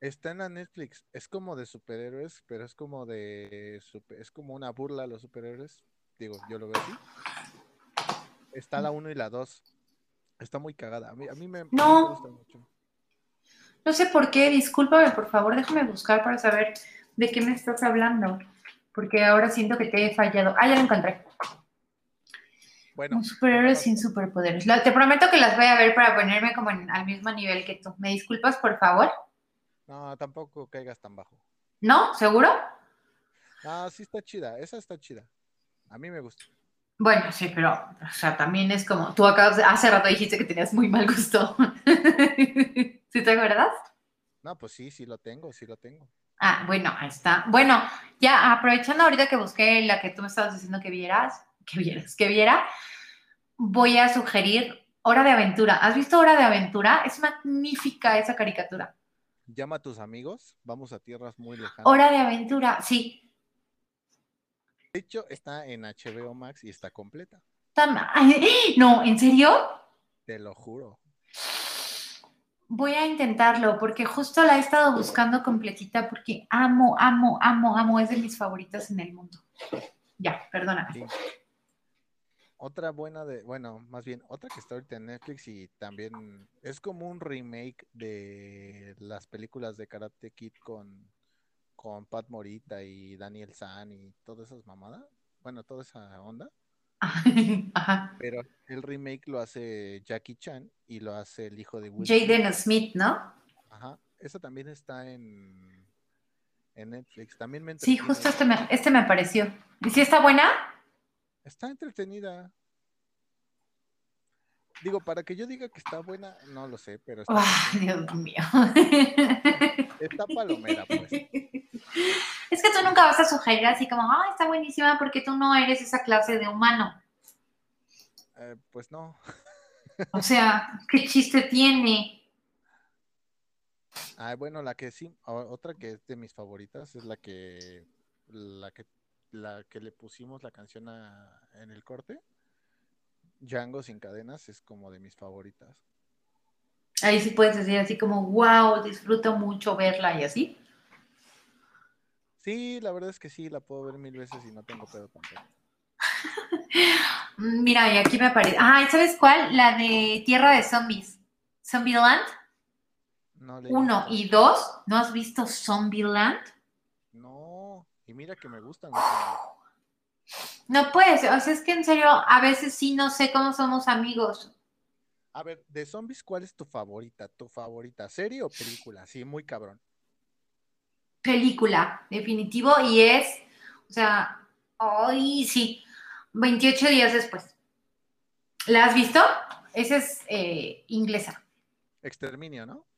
Está en la Netflix. Es como de superhéroes, pero es como de. super- Es como una burla a los superhéroes. Digo, yo lo veo así. Está la 1 y la 2. Está muy cagada. A mí, a mí me, No. me gusta mucho. No sé por qué, discúlpame, por favor, déjame buscar para saber de qué me estás hablando. Porque ahora siento que te he fallado. Ah, ya lo encontré. Bueno, Un superhéroe sin superpoderes. Te prometo que las voy a ver para ponerme como en- al mismo nivel que tú. ¿Me disculpas, por favor? no, tampoco caigas tan bajo. ¿No? ¿Seguro? Ah, sí está chida. Esa está chida. A mí me gusta. Bueno, sí, pero, o sea, también es como, tú acabas de, hace rato dijiste que tenías muy mal gusto. ¿Sí te acuerdas? No, pues sí, sí lo tengo, sí lo tengo. Ah, bueno, ahí está. Bueno, ya aprovechando ahorita que busqué la que tú me estabas diciendo que vieras, que vieras, que viera, voy a sugerir Hora de Aventura. ¿Has visto Hora de Aventura? Es magnífica esa caricatura. Llama a tus amigos, vamos a tierras muy lejanas. Hora de Aventura, sí. De hecho, está en HBO Max y está completa. No, ¿en serio? Te lo juro. Voy a intentarlo porque justo la he estado buscando completita porque amo, amo, amo, amo. Es de mis favoritas en el mundo. Ya, perdóname. Sí. Otra buena de, bueno, más bien, otra que está ahorita en Netflix y también es como un remake de las películas de Karate Kid con, con Pat Morita y Daniel San y todas esas mamadas. Bueno, toda esa onda. Ajá. Pero el remake lo hace Jackie Chan y lo hace el hijo de Will. Jaden Smith, ¿no? Ajá. Esa también está en, en Netflix. También me Sí, justo este me, este me pareció. ¿Y si está buena? Está entretenida. Digo, para que yo diga que está buena, no lo sé, pero está, Ay, Dios mío. está palomera, pues. Es que tú nunca vas a sugerir así como, ah, está buenísima porque tú no eres esa clase de humano. Eh, pues no. O sea, ¿qué chiste tiene? Ah, bueno, la que sí, otra que es de mis favoritas es la que la que la que le pusimos la canción a- en el corte. Django sin cadenas es como de mis favoritas. Ahí sí puedes decir así como, wow, disfruto mucho verla y así. Sí, la verdad es que sí, la puedo ver mil veces y no tengo pedo tampoco. Mira, y aquí me aparece. Ah, ¿y ¿sabes cuál? La de Tierra de Zombies. Zombieland No le he 1 visto. y 2. ¿No has visto Zombieland? Y mira que me gustan. No puedes, o sea, es que en serio, a veces sí no sé cómo somos amigos. A ver, de zombies, ¿cuál es tu favorita? ¿Tu favorita serie o película? Sí, muy cabrón. Película, definitivo, y es, o sea, ay, sí, 28 días después. ¿La has visto? Esa es eh, inglesa. Exterminio, ¿no?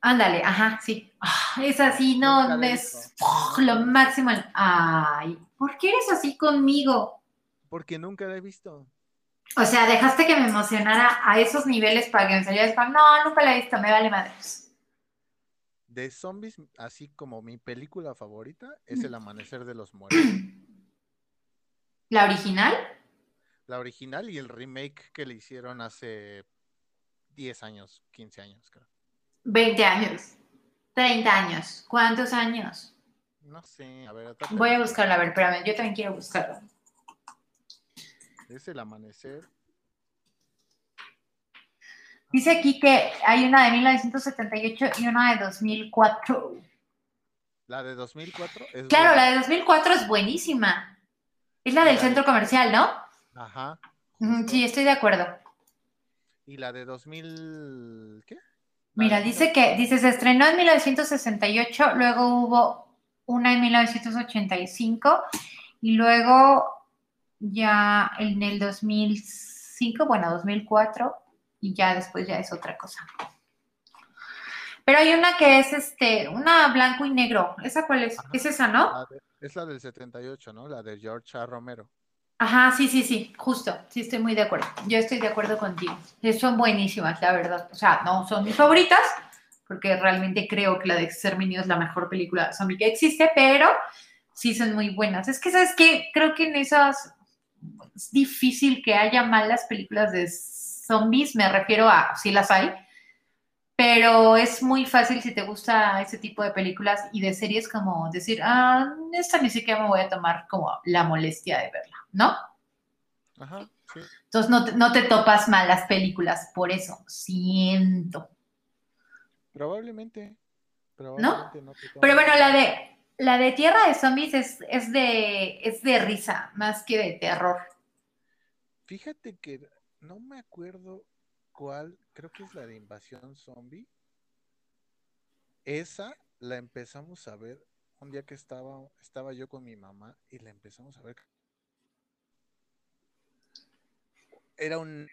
Ándale, ajá, sí. Ah, es así, no, Nunca es. ¡oh! lo máximo. Ay, ¿por qué eres así conmigo? Porque nunca la he visto. O sea, dejaste que me emocionara a esos niveles para que me salieras con, no, nunca la he visto, me vale madres. De zombies, así como mi película favorita es El Amanecer de los Muertos. ¿La original? La original y el remake que le hicieron hace 10 años, 15 años, creo. 20 años, 30 años, ¿cuántos años? No sé, a ver, Voy de- a buscarla, a ver, espérame, yo también quiero buscarla. es El Amanecer. Dice aquí que hay una de 1978 y una de 2004. La de 2004 es Claro, buena. la de 2004 es buenísima. Es la del La de- centro comercial, ¿no? Ajá. Justo. Sí, estoy de acuerdo. Y la de 2000, ¿qué? Mira, dice que dice, se estrenó en 1968, luego hubo una en 1985 y luego ya en el 2005, bueno, 2004 y ya después ya es otra cosa. Pero hay una que es este, una blanco y negro. ¿Esa cuál es? Ajá. Es esa, ¿no? La de- es la del 78, ¿no? La de George A. Romero. Ajá, sí, sí, sí, justo. Sí, estoy muy de acuerdo. Yo estoy de acuerdo contigo. Sí, Son buenísimas, la verdad. O sea, no son mis favoritas, porque realmente creo que la de Exterminio es la mejor película de zombie que existe, pero sí son muy buenas. Es que, ¿sabes qué? Creo que en esas es difícil que haya malas películas de zombies, me refiero a, sí las hay, pero es muy fácil si te gusta ese tipo de películas y de series como decir, ah, esta ni siquiera me voy a tomar como la molestia de verla, ¿no? Ajá, sí. Entonces no te, no te topas malas películas por eso, siento. Probablemente. Probablemente no, te Pero bueno, la de la de Tierra de Zombies es, es de es de risa, más que de terror. Fíjate que no me acuerdo cuál, creo que es la de Invasión Zombie. Esa la empezamos a ver un día que estaba, estaba yo con mi mamá y la empezamos a ver. Era un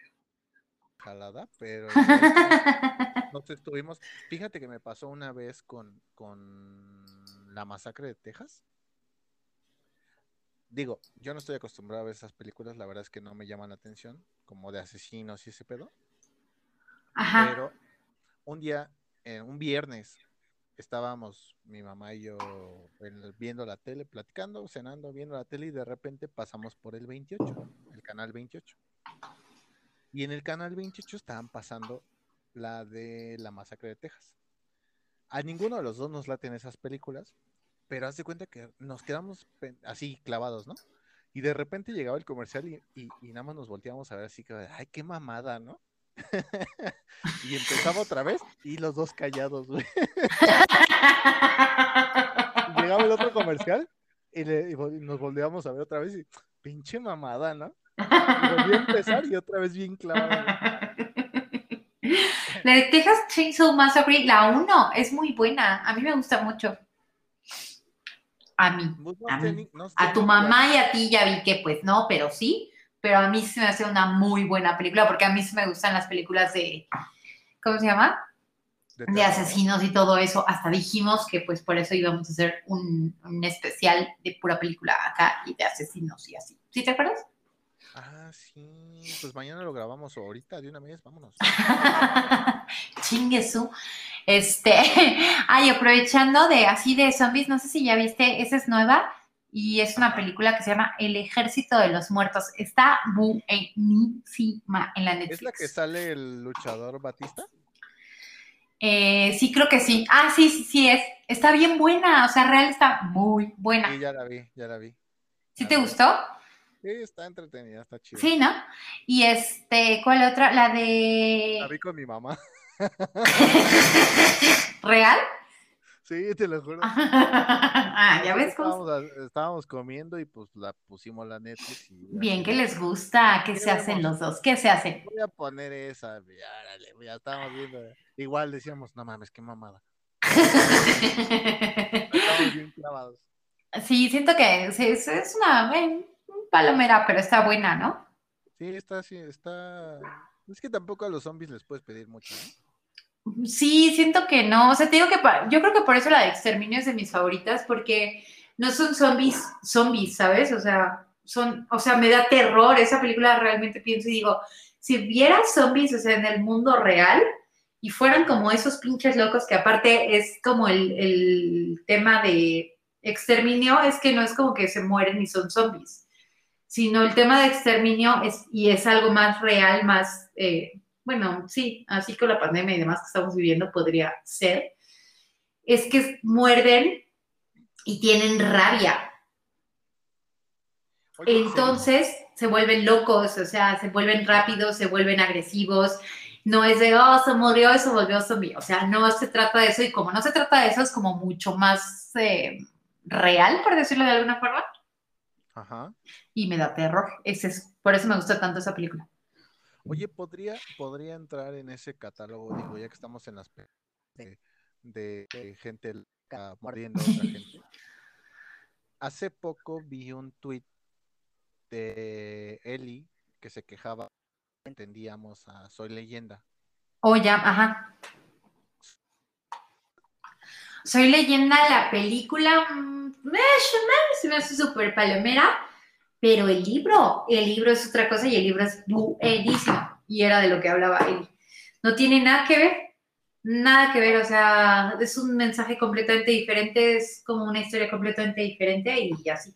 jalada, pero nos estuvimos. Fíjate que me pasó una vez con, con la masacre de Texas. Digo, yo no estoy acostumbrado a ver esas películas, la verdad es que no me llaman la atención, como de asesinos y ese pedo. Pero un día, eh, un viernes, estábamos mi mamá y yo viendo la tele, platicando, cenando, viendo la tele y de repente pasamos por el 28, el canal 28. Y en el canal 28 estaban pasando la de la masacre de Texas. A ninguno de los dos nos laten esas películas, pero haz de cuenta que nos quedamos así clavados, ¿no? Y de repente llegaba el comercial y, y- y nada más nos volteábamos a ver así que, ay, qué mamada, ¿no? y empezaba otra vez y los dos callados, güey. Llegaba el otro comercial y, le- y nos volvíamos a ver otra vez y, pinche mamada, ¿no? Y volví a empezar y otra vez bien clavado. güey. La de Texas Chainsaw Massacre, la 1, es muy buena. A mí me gusta mucho. A mí. Pues no A mí. ni- no sé A tu mamá y a ti ya vi que pues no, pero sí. Pero a mí se me hace una muy buena película porque a mí sí me gustan las películas de, ¿cómo se llama? de terror. asesinos y todo eso. Hasta dijimos que pues por eso íbamos a hacer un, un especial de pura película acá y de asesinos y así. ¿Sí te acuerdas? Ah, sí. Pues mañana lo grabamos o ahorita de una vez, vámonos. Chingue su. Este, ay, aprovechando de así de zombies, no sé si ya viste, esa es nueva y es una película que se llama El Ejército de los Muertos. Está buenísima en la Netflix. ¿Es la que sale el luchador Batista? Eh, sí, creo que sí. Ah, sí, sí, sí es. Está bien buena, o sea, real está muy buena. Sí, ya la vi, ya la vi. ¿Sí te vi. gustó? Sí, está entretenida, está chida. Sí, ¿no? Y este, ¿cuál otra? La de La vi con mi mamá. ¿Real? Sí, te lo juro. ah, ya ves cómo. Estábamos, estábamos comiendo y pues la pusimos la Netflix. Y Bien que les gusta, ¿qué ¿Qué se hacen los dos? ¿Qué se hacen? Voy a poner esa, ya estábamos viendo. Igual decíamos, no mames, qué mamada. Estábamos bien clavados. Sí, siento que es, es- una eh, palomera, pero está buena, ¿no? Sí, está así, está. Es que tampoco a los zombies les puedes pedir mucho, ¿no? Sí, siento que no. O sea, te digo que yo creo que por eso la de Exterminio es de mis favoritas, porque no son zombies, zombies, ¿sabes? O sea, son, o sea, me da terror. Esa película realmente pienso y digo, si viera zombies, o sea, en el mundo real, y fueran como esos pinches locos que aparte es como el, el tema de exterminio, es que no es como que se mueren y son zombies, sino el tema de exterminio es, y es algo más real, más, eh, bueno, sí, así con la pandemia y demás que estamos viviendo podría ser, es que muerden y tienen rabia. Entonces se vuelven locos, o sea, se vuelven rápidos, se vuelven agresivos. No es de, oh, se murió y se volvió zombie. O sea, no se trata de eso. Y como no se trata de eso, es como mucho más eh, real, por decirlo de alguna forma. Ajá. Y me da terror. Es, por eso me gusta tanto esa película. Oye, ¿podría, podría entrar en ese catálogo, digo, ya que estamos en las de, de- de gente loca mordiendo a otra gente. Hace poco vi un tuit de Eli que se quejaba, entendíamos a Soy Leyenda. Oh, ya, ajá. Soy leyenda, la película, mm, eh, se me hace súper palomera, pero el libro, el libro es otra cosa y el libro es buenísimo. Y era de lo que hablaba Eli. No tiene nada que ver, nada que ver, o sea, es un mensaje completamente diferente, es como una historia completamente diferente y así.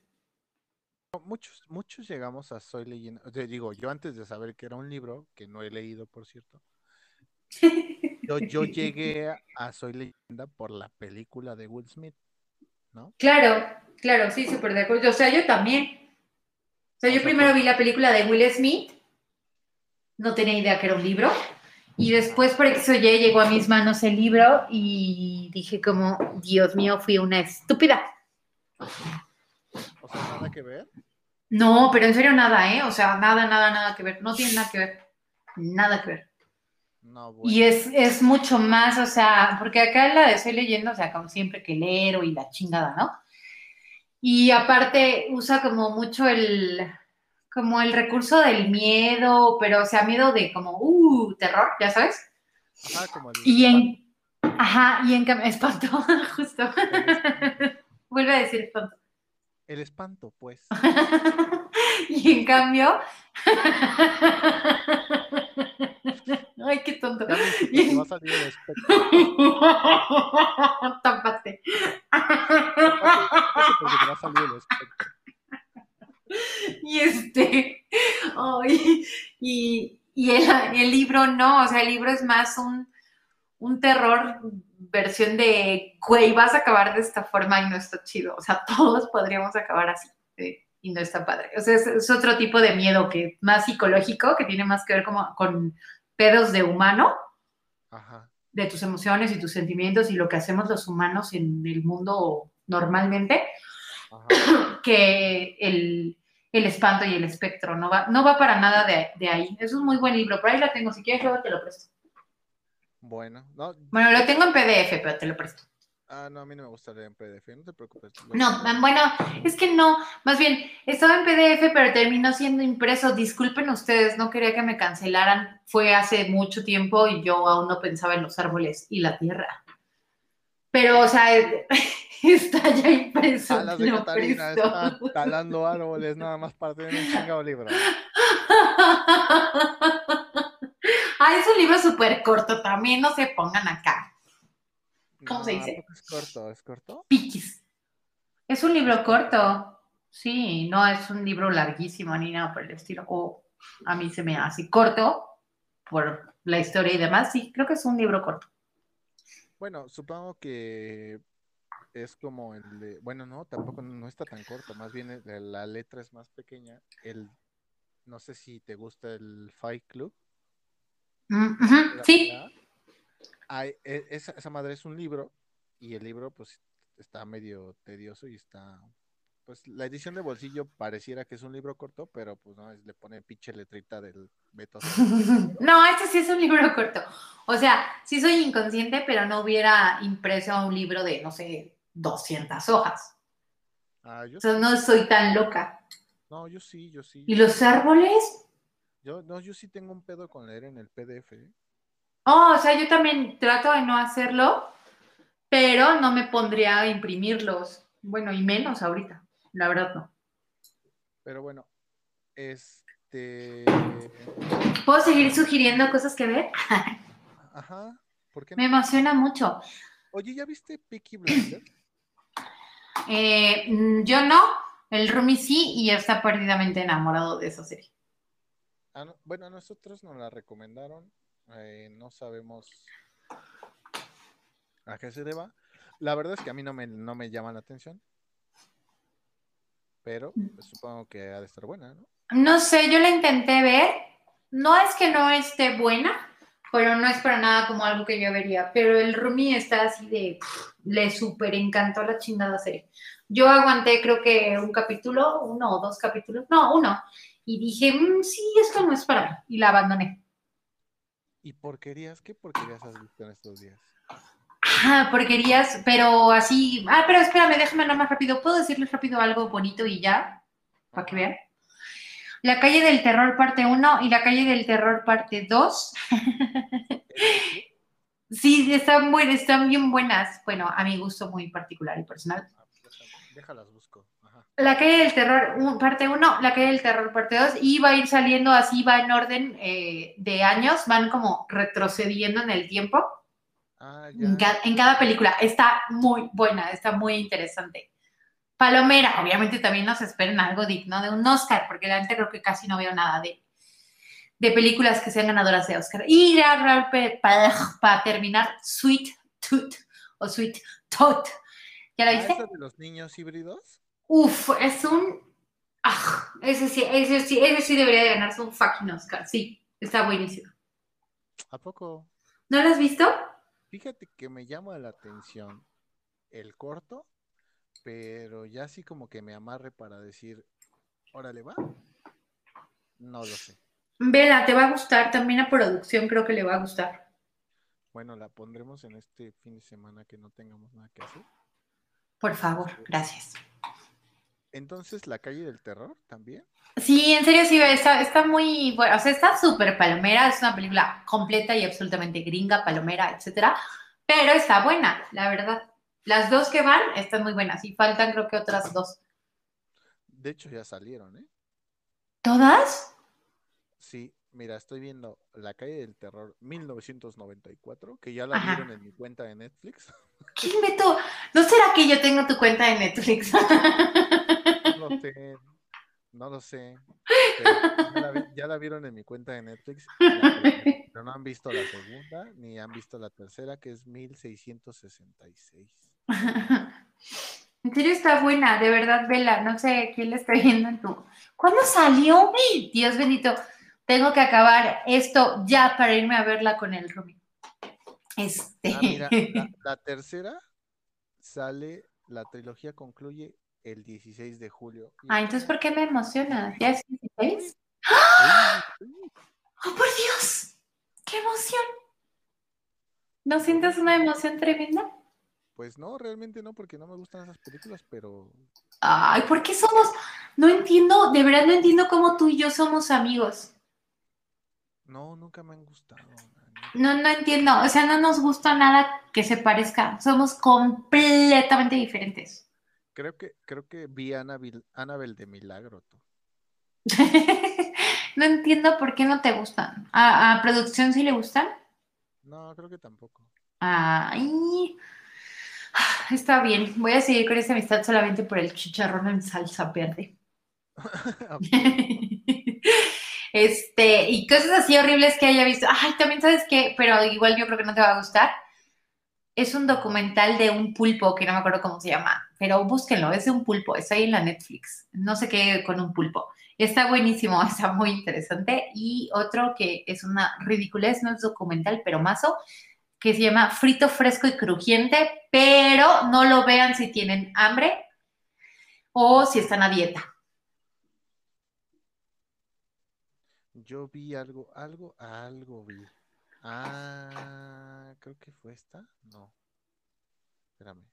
Muchos, muchos llegamos a Soy Leyenda. o sea, digo, yo antes de saber que era un libro, que no he leído, por cierto, yo, yo llegué a, a Soy Leyenda por la película de Will Smith, ¿no? Claro, claro, sí, súper de acuerdo. O sea, yo también. O sea, yo primero vi la película de Will Smith, no tenía idea que era un libro, y después por X o Y llegó a mis manos el libro y dije como, Dios mío, fui una estúpida. O sea, nada que ver. No, pero en serio nada, ¿eh? O sea, nada, nada, nada que ver. No tiene nada que ver. Nada que ver. No, bueno. Y es, es mucho más, o sea, porque acá la de Soy Leyendo, o sea, como siempre que el héroe y la chingada, ¿no? Y aparte usa como mucho el, como el recurso del miedo, pero o sea, miedo de como, uh, terror, ya sabes. Ajá, como el Y en, ajá, y en espanto, justo. Vuelve a decir espanto. El espanto, pues. y en cambio, ay, qué tonto. Ya me dijiste que va a salir el espectro. Tápate. Tápate, porque te va a salir el espectro. Y este, y, y el, el libro no, o sea, el libro es más un, un terror versión de, güey, vas a acabar de esta forma y no está chido. O sea, todos podríamos acabar así eh, y no está padre. O sea, es, es otro tipo de miedo que más psicológico, que tiene más que ver como con pedos de humano, Ajá. de tus emociones y tus sentimientos y lo que hacemos los humanos en el mundo normalmente Ajá. que el, el espanto y el espectro. No va, no va para nada de, de ahí. Es un muy buen libro. Por ahí lo tengo. Si quieres, luego te lo presto. Bueno, no, Bueno, lo tengo en PDF, pero te lo presto. Ah, no, a mí no me gusta leer en PDF, no te preocupes. No, bueno, es que no, más bien, estaba en PDF, pero terminó siendo impreso. Disculpen ustedes, no quería que me cancelaran. Fue hace mucho tiempo y yo aún no pensaba en los árboles y la tierra. Pero, o sea, está ya impreso. Las de presto. están talando árboles nada más para tener un chingado libro. Ah, es un libro súper corto, también no se pongan acá. ¿Cómo se No, ¿a dice? Es corto, ¿es corto? Piquis. Es un libro corto. Sí, no es un libro larguísimo ni nada por el estilo. O a mí se me hace corto por la historia y demás. Sí, creo que es un libro corto. Bueno, supongo que es como el de, bueno, no, tampoco no está tan corto, más bien el- la letra es más pequeña. El, no sé si te gusta el Fight Club. Mm, Sí. Hay- e- esa, esa madre es un libro y el libro pues está medio tedioso y está, pues la edición de bolsillo pareciera que es un libro corto, pero pues no, es- le pone pinche letrita del Beto. no, este sí es un libro corto. O sea, sí soy inconsciente, pero no hubiera impreso un libro de, no sé, 200 hojas. Ah, yo O sea, no soy tan loca. no, yo sí, yo sí. ¿Y los árboles? Yo, no, yo sí tengo un pedo con leer en el PDF. ¿eh? Oh, o sea, yo también trato de no hacerlo, pero no me pondría a imprimirlos. Bueno, y menos ahorita, la verdad no. Pero bueno, este, ¿Puedo seguir sugiriendo cosas que ver? ajá, ¿por qué Me emociona mucho. Oye, ¿ya viste Peaky Blinders? Eh, mm, yo no, el Rumi sí y está perdidamente enamorado de esa serie. Ah, no, bueno, a nosotros nos la recomendaron, eh, no sabemos a qué se deba. La verdad es que a mí no me, no me llama la atención, pero pues, supongo que ha de estar buena, ¿no? No sé, yo la intenté ver. No es que no esté buena, pero no es para nada como algo que yo vería. Pero el Rumi está así de. le súper encantó la chingada serie. Yo aguanté, creo que un capítulo, uno o dos capítulos, no, uno. Y dije, "Mm, sí, esto no es para mí. Y la abandoné. ¿Y porquerías? ¿Qué porquerías has visto en estos días? Ah, porquerías, pero así. Ah, pero espérame, déjame nada más rápido. ¿Puedo decirles rápido algo bonito y ya? Para que vean. La calle del terror parte 1 y la calle del terror parte 2. Sí, están buenas, están bien buenas. Bueno, a mi gusto muy particular y personal. Ah, déjala- Déjalas busco. La calle del terror parte 1, la calle del terror parte 2 y va a ir saliendo así, va en orden eh, de años, van como retrocediendo en el tiempo Ah, en, ya. en cada película. Está muy buena, está muy interesante. Palomera, obviamente también nos esperan algo digno de un Oscar, porque la gente creo que casi no veo nada de, de películas que sean ganadoras de Oscar. Y ya para terminar, Sweet Tooth o Sweet Tot. ¿Ya la Ah, viste? ¿esa de los niños híbridos? Uf, es un. Ah, ese sí, ese sí, ese sí debería de ganarse un fucking Oscar. Sí, está buenísimo. ¿A poco? ¿No lo has visto? Fíjate que me llama la atención el corto, pero ya así como que me amarre para decir, órale, va. No lo sé. Vela, te va a gustar. También a producción creo que le va a gustar. Bueno, la pondremos en este fin de semana que no tengamos nada que hacer. Por favor, gracias. Entonces, La calle del terror también. Sí, en serio, sí, está, está muy bueno. O sea, está súper palomera. Es una película completa y absolutamente gringa, palomera, etcétera. Pero está buena, la verdad. Las dos que van están muy buenas. Y faltan, creo que otras dos. De hecho, ya salieron, ¿eh? ¿Todas? Sí, mira, estoy viendo La calle del terror 1994, que ya la Ajá. vieron en mi cuenta de Netflix. ¿Quién me? ¿No será que yo tengo tu cuenta de Netflix? No lo sé, no lo sé. Ya, la, vi- ya la vieron en mi cuenta de Netflix, pero no han visto la segunda ni han visto la tercera, que es 1666. En serio está buena, de verdad, vela. No sé quién la está viendo en tu. ¿Cuándo salió? ¡Ay, Dios bendito. Tengo que acabar esto ya para irme a verla con el Rumi. Este. Ah, mira, la, la tercera sale, la trilogía concluye el 16 de julio. Ah, entonces, ¿por qué me emociona? ¿Ya es 16? Uy, uy, ¡Oh, por Dios! ¡Qué emoción! ¿No sientes una emoción tremenda? Pues no, realmente no, porque no me gustan esas películas, pero Ay, ¿por qué somos? No entiendo, de verdad no entiendo cómo tú y yo somos amigos. no, nunca me han gustado. No, no entiendo. O sea, no nos gusta nada que se parezca. Somos completamente diferentes. Creo que, creo que vi Annabelle, Annabelle de Milagro. tú. no entiendo por qué no te gustan. ¿A, a producción sí le gustan? No, creo que tampoco. Ay. Está bien. Voy a seguir con esta amistad solamente por el chicharrón en salsa verde. Este, y cosas así horribles que haya visto. Ay, también sabes qué, pero igual yo creo que no te va a gustar. Es un documental de un pulpo que no me acuerdo cómo se llama, pero búsquenlo, es de un pulpo, está ahí en la Netflix. No sé qué con un pulpo. Está buenísimo, está muy interesante. Y otro que es una ridiculez, no es documental, pero mazo, que se llama Frito Fresco y Crujiente, pero no lo vean si tienen hambre o si están a dieta. Yo vi algo, algo, algo vi. Ah, creo que fue esta. No. Espérame.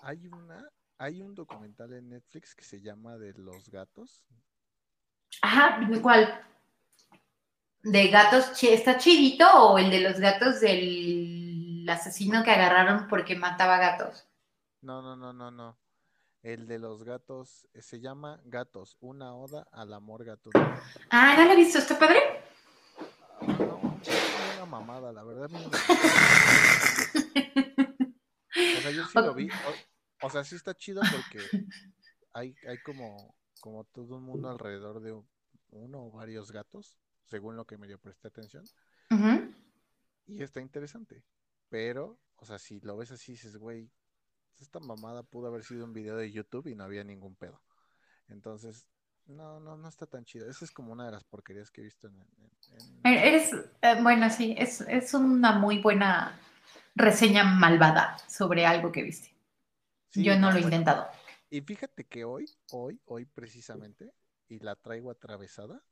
Hay una, hay un documental en Netflix que se llama De los gatos. Ajá, ¿cuál? ¿De gatos está chidito o el de los gatos del asesino que agarraron porque mataba gatos? No, no, no, no, no. El de los gatos eh, se llama Gatos, una oda al amor gatuno. Ah, ¿no lo he visto? ¿Está padre? Ah, no, mamada, la verdad. no. O sea, yo sí lo vi. O, o sea, sí está chido porque hay, hay como, como todo un mundo alrededor de un- uno o varios gatos, según lo que medio presté atención. Y está interesante. Pero, o sea, si lo ves así, dices, güey, esta mamada pudo haber sido un video de YouTube y no había ningún pedo. Entonces, no, no, no está tan chido. Esa es como una de las porquerías que he visto en... en- en- Eres, eh, bueno, sí, es, es una muy buena reseña malvada sobre algo que viste. Sí, Yo no lo he bueno. intentado. Y fíjate que hoy, hoy, hoy precisamente, y la traigo atravesada,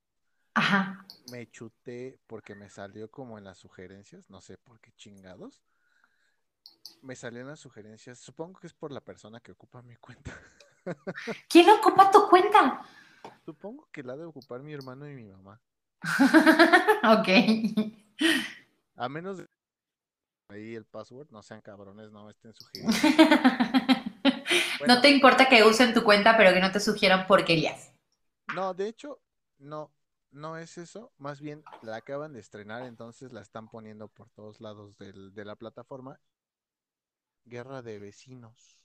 Ajá. me chuté porque me salió como en las sugerencias, no sé por qué chingados. Me salió en las sugerencias, supongo que es por la persona que ocupa mi cuenta. ¿Quién ocupa tu cuenta? Supongo que la ha de ocupar mi hermano y mi mamá. ok. A menos de ahí el password, no sean cabrones, no me estén sugiriendo. no te importa que usen tu cuenta, pero que no te sugieran porquerías. No, de hecho, no, no es eso. Más bien la acaban de estrenar, entonces la están poniendo por todos lados del- de la plataforma. Guerra de vecinos.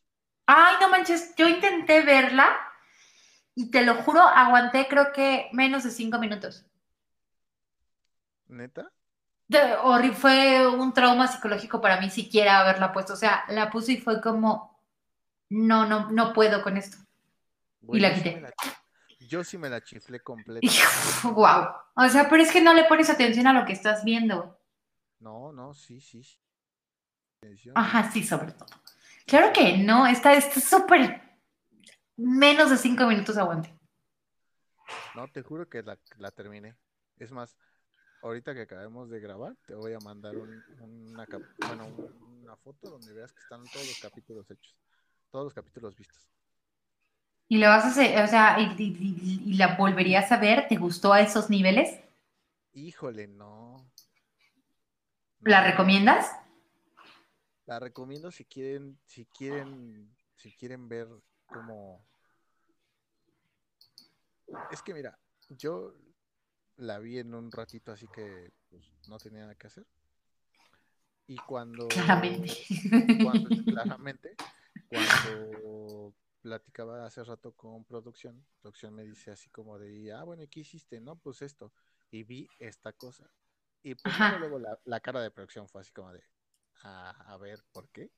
Ay, no manches, yo intenté verla y te lo juro, aguanté creo que menos de cinco minutos. ¿Neta? De- fue un trauma psicológico para mí siquiera haberla puesto. O sea, la puse y fue como, no, no, no puedo con esto. Güey, la quité. yo sí me la chiflé completa. Y wow. O sea, pero es que no le pones atención a lo que estás viendo. No, no, sí, sí. Atención. Ajá, sí, sobre todo. Claro que no, está está súper. Menos de cinco minutos aguante. No, te juro que la, la terminé. Es más, ahorita que acabemos de grabar, te voy a mandar un- una, bueno, un- una foto donde veas que están todos los capítulos hechos. Todos los capítulos vistos. Y lo vas a hacer, o sea, y, y- y- y la volverías a ver, ¿te gustó a esos niveles? Híjole, no. ¿La recomiendas? La recomiendo si quieren, si quieren, si quieren ver cómo. Es que mira, yo la vi en un ratito así que pues, no tenía nada que hacer. Y cuando Claramente. cuando, claramente, cuando platicaba hace rato con producción, producción me dice así como de, ah, bueno, ¿y qué hiciste? No, pues esto. Y vi esta cosa. Y pues luego la, la cara de producción fue así como de, "Ah, a ver, ¿por qué?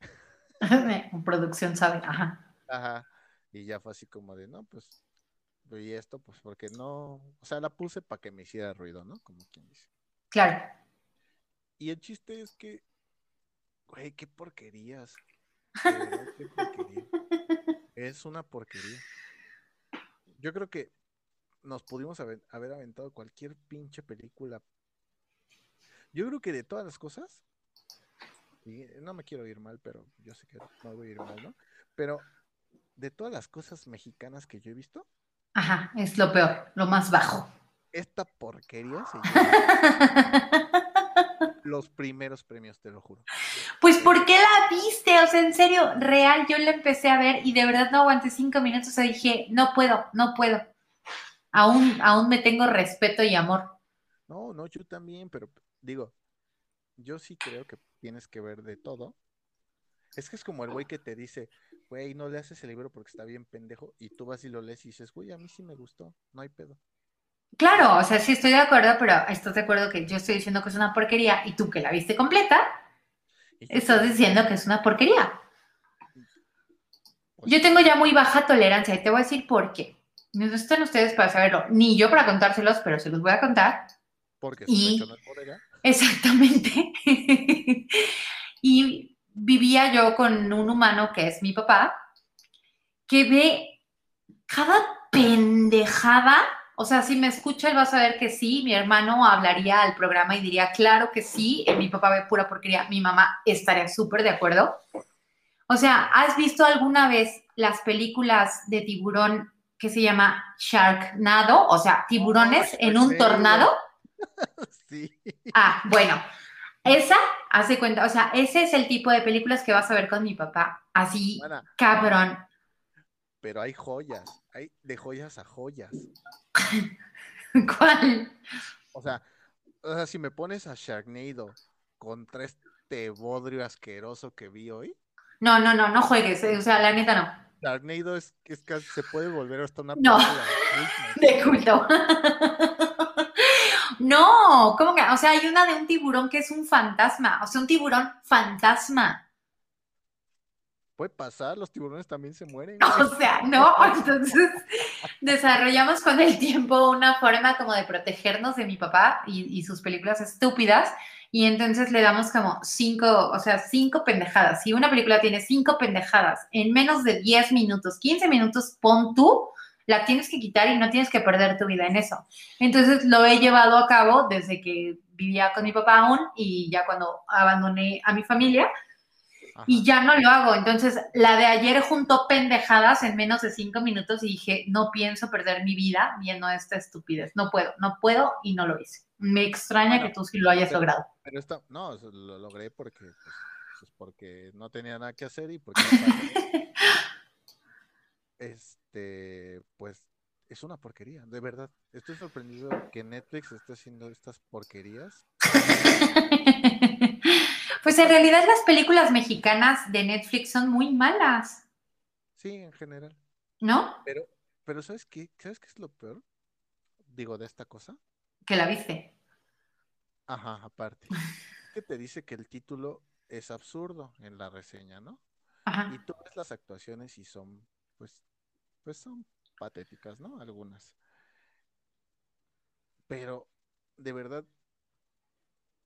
Producción sabe, ajá. Ajá. Y ya fue así como de, no, pues, y esto, pues porque no, o sea, la puse para que me hiciera ruido, ¿no? Como quien dice. Claro. Y el chiste es que, güey, qué porquerías. Verdad, qué porquería. Es una porquería. Yo creo que nos pudimos haber, haber aventado cualquier pinche película. Yo creo que de todas las cosas, y no me quiero ir mal, pero yo sé que no voy a ir mal, ¿no? Pero de todas las cosas mexicanas que yo he visto, Ajá, es lo peor, lo más bajo. esta porquería se los primeros premios, te lo juro. Pues, ¿por qué la viste? O sea, en serio, real, yo la empecé a ver y de verdad no aguanté cinco minutos. O sea, dije, no puedo, no puedo. Aún, aún me tengo respeto y amor. No, no, yo también, pero digo, yo sí creo que tienes que ver de todo. Es que es como el güey que te dice, güey, no le haces el libro porque está bien pendejo, y tú vas y lo lees y dices, güey, a mí sí me gustó, no hay pedo. Claro, o sea, sí estoy de acuerdo, pero estás de acuerdo que yo estoy diciendo que es una porquería y tú que la viste completa, estás diciendo que es una porquería. Yo tengo ya muy baja tolerancia y te voy a decir por qué. No están ustedes para saberlo, ni yo para contárselos, pero se los voy a contar. Porque y- su pecho no es bodega. Exactamente. y vivía yo con un humano que es mi papá, que ve cada pendejada. O sea, si me escucha, él va a saber que sí. Mi hermano hablaría al programa y diría, claro que sí. eh, Mi papá ve pura porquería. Mi mamá estaría súper de acuerdo. O sea, ¿has visto alguna vez las películas de tiburón que se llama Sharknado? O sea, tiburones Oh, en un tornado. Sí. Ah, bueno, esa, hace cuenta, o sea, ese es el tipo de películas que vas a ver con mi papá, así, cabrón. pero hay joyas, hay de joyas a joyas. ¿Cuál? O sea, o sea, si me pones a Sharknado contra este bodrio asqueroso que vi hoy, No, no, no, no juegues, eh, o sea, la neta no. Sharknado es, es casi se puede volver hasta una No. película de culto. No, ¿cómo que? O sea, hay una de un tiburón que es un fantasma, o sea, un tiburón fantasma. Puede pasar, los tiburones también se mueren. O sea, no, entonces desarrollamos con el tiempo una forma como de protegernos de mi papá y, y sus películas estúpidas y entonces le damos como cinco, o sea, cinco pendejadas. Si una película tiene cinco pendejadas en menos de 10 minutos, 15 minutos, pon tú, la tienes que quitar y no tienes que perder tu vida en eso. Entonces lo he llevado a cabo desde que vivía con mi papá aún y ya cuando abandoné a mi familia Ajá. y ya no lo hago. Entonces, la de ayer juntó pendejadas en menos de cinco minutos y dije, no pienso perder mi vida viendo esta estupidez. No puedo, no puedo y no lo hice. Me extraña Bueno, que tú sí lo hayas pero- logrado. Pero esta, no, lo logré porque, pues, pues, porque no tenía nada que hacer y porque este, pues es una porquería, de verdad. Estoy sorprendido que Netflix esté haciendo estas porquerías. pues en realidad las películas mexicanas de Netflix son muy malas, Sí, en general. ¿no? Pero, pero ¿sabes qué? ¿Sabes qué es lo peor? Digo, de esta cosa. Que la viste. Ajá, aparte. Que te dice que el título es absurdo en la reseña, ¿no? Ajá. Y tú ves las actuaciones y son, pues, pues son patéticas, ¿no? Algunas. Pero, de verdad,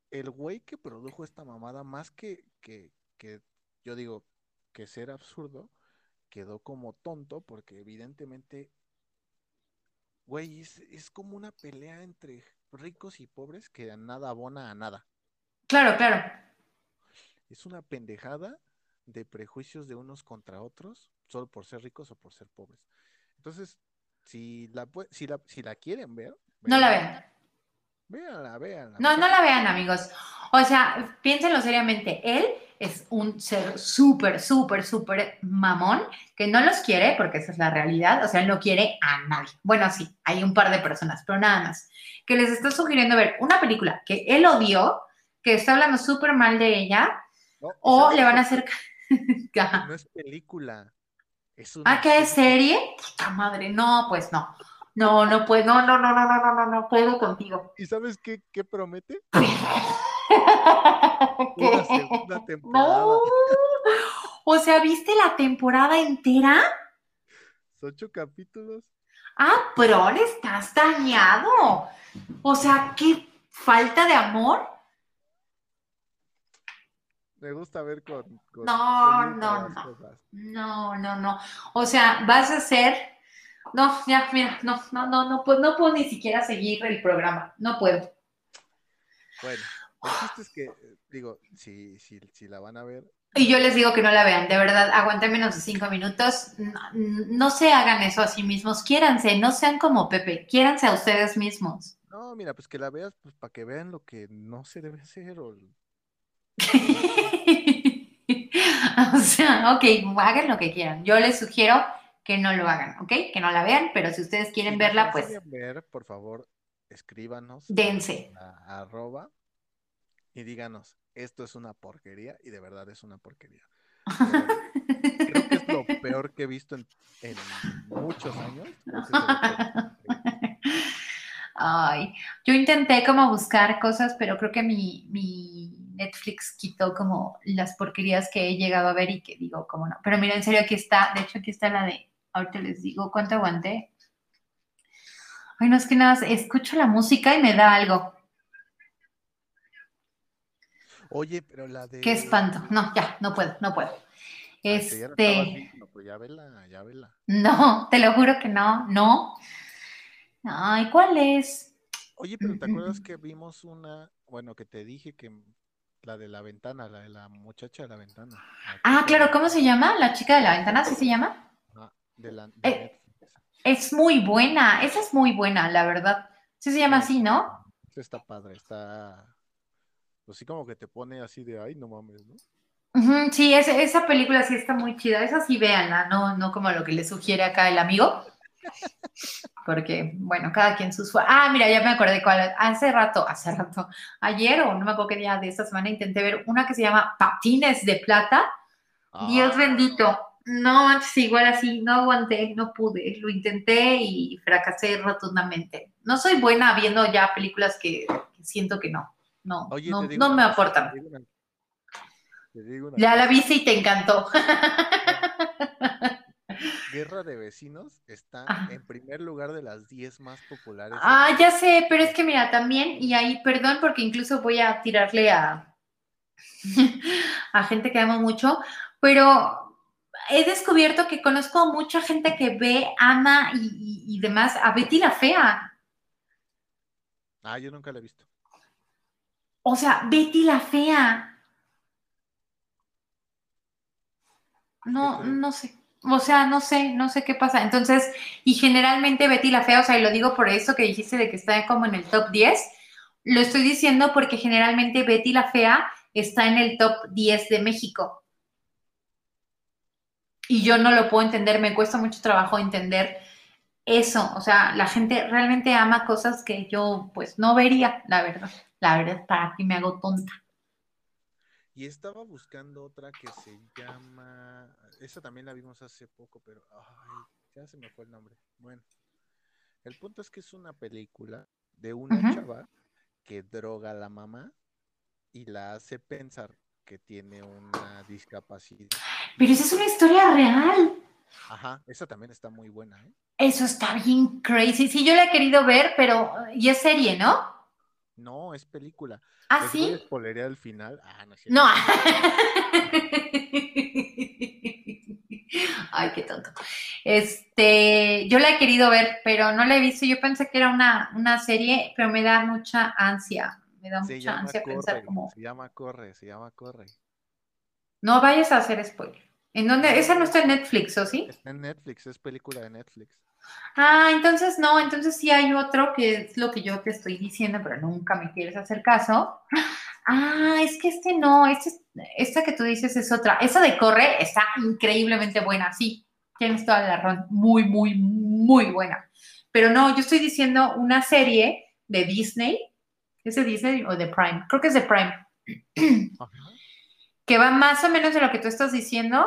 el güey que produjo esta mamada, más que, que, que yo digo, que ser absurdo, quedó como tonto porque evidentemente, güey, es, es como una pelea entre ricos y pobres que a nada abona a nada. Claro, claro. Es una pendejada de prejuicios de unos contra otros, solo por ser ricos o por ser pobres. Entonces, si la, si la, si la quieren ver, No la vean. Véanla, véanla. No, no la vean, amigos. O sea, piénsenlo seriamente. Él es un ser súper, súper, súper mamón que no los quiere, porque esa es la realidad. O sea, él no quiere a nadie. Bueno, sí, hay un par de personas, pero nada más. Que les está sugiriendo ver una película que él odió, que está hablando súper mal de ella, No, o ¿sabes le van a hacer. No es película. Es una ¿Ah, qué es serie. Puta madre, no, pues no. No, no puedo, no, no, no, no, no, no, no, no puedo contigo. ¿Y sabes qué, qué promete? ¿Qué? Una segunda temporada. No. O sea, ¿viste la temporada entera? Ocho capítulos. Ah, pero estás dañado. O sea, qué falta de amor. Me gusta ver con, con No, no, no. cosas. No, no, no. O sea, vas a ser. No, ya, mira, no, no, no, no puedo, no puedo ni siquiera seguir el programa. No puedo. Bueno, El chiste es que, digo, si, si, si la van a ver, Y yo les digo que no la vean, de verdad, aguanten menos de cinco minutos. No, no se hagan eso a sí mismos, quiéranse, no sean como Pepe, quiéranse a ustedes mismos. no, mira, pues que la veas, pues para que vean lo que no se debe hacer. O... O sea, ok, hagan lo que quieran. Yo les sugiero que no lo hagan, ¿ok? Que no la vean, pero si ustedes quieren Si verla, pues quieren ver, por favor, escríbanos dense. a arroba y díganos, esto es una porquería y de verdad es una porquería. Creo que es lo peor que he visto en, en muchos años. Ay, yo intenté como buscar cosas, pero creo que mi, mi Netflix quitó como las porquerías que he llegado a ver y que digo, como no. Pero mira, en serio, aquí está, de hecho, aquí está la de, ahorita les digo cuánto aguanté. Ay, no es que nada, escucho la música y me da algo. Oye, pero la de... Qué espanto. No, ya, no puedo, no puedo. Este, no, pues ya vela, ya vela. no, te lo juro que no, no. Ay, ¿cuál es? Oye, pero ¿te acuerdas que vimos una, bueno, que te dije que la de la ventana, la de la muchacha de la ventana? la Ah, claro, ¿cómo se llama? La chica de la ventana, ¿sí se llama? ajá, de la, de Eh. Es muy buena, esa es muy buena, la verdad. Sí se llama así, ¿no? Está padre, está, pues sí como que te pone así de, ay, no mames, ¿no? Sí, ese- esa película sí está muy chida. Esa sí véanla, no, no como lo que le sugiere acá el amigo. Porque, bueno, cada quien sus... fue- Ah, mira, ya me acordé cuál. Hace rato, hace rato, ayer o no me acuerdo qué día de esta semana intenté ver una que se llama Patines de Plata. Dios Ah, bendito. No, manches, igual así, no aguanté, no pude. Lo intenté y fracasé rotundamente. No soy buena viendo ya películas que, que siento que no. No, Oye, no, no me aportan. Te digo una, te digo una Ya la viste y te encantó. Guerra de Vecinos está Ajá. en primer lugar de las 10 más populares. Ah, ya sé, pero es que mira, también, y ahí, perdón, porque incluso voy a tirarle a, a gente que amo mucho, pero he descubierto que conozco a mucha gente que ve, ama y, y- y demás a Betty la Fea. Ah, yo nunca la he visto. O sea, Betty la Fea. No, no sé. O sea, no sé, no sé qué pasa. Entonces, y generalmente Betty la Fea, o sea, y lo digo por eso que dijiste de que está como en el top 10, lo estoy diciendo porque generalmente Betty la Fea está en el top 10 de México. Y yo no lo puedo entender, me cuesta mucho trabajo entender eso. O sea, la gente realmente ama cosas que yo pues no vería, la verdad. La verdad, para que me hago tonta. Y estaba buscando otra que se llama. Esa también la vimos hace poco, pero. Ay, ya se me fue el nombre. Bueno, el punto es que es una película de una chava que droga a la mamá y la hace pensar que tiene una discapacidad. Pero esa es una historia real. Ajá, esa también está muy buena, ¿eh? Eso está bien crazy. Sí, yo la he querido ver, pero. Y es serie, ¿no? No, es película. Ah, Les sí. spoilerear el final. Ah, no es. No. Ay, qué tonto. Este, yo la he querido ver, pero no la he visto. Yo pensé que era una, una serie, pero me da mucha ansia. Me da Se mucha ansia pensar como, se llama Corre, se llama Corre. no vayas a hacer spoiler. ¿En dónde? Esa no está en Netflix, ¿o sí? Está en Netflix, es película de Netflix. Ah, entonces no, entonces sí hay otro que es lo que yo te estoy diciendo, pero nunca me quieres hacer caso. Ah, es que este no, este, es- esta que tú dices es otra. Esa de Corre está increíblemente buena, sí, tienes toda la razón, muy, muy, muy buena. Pero no, yo estoy diciendo una serie de Disney, ¿es de Disney o de Prime? Creo que es de Prime, que va más o menos de lo que tú estás diciendo,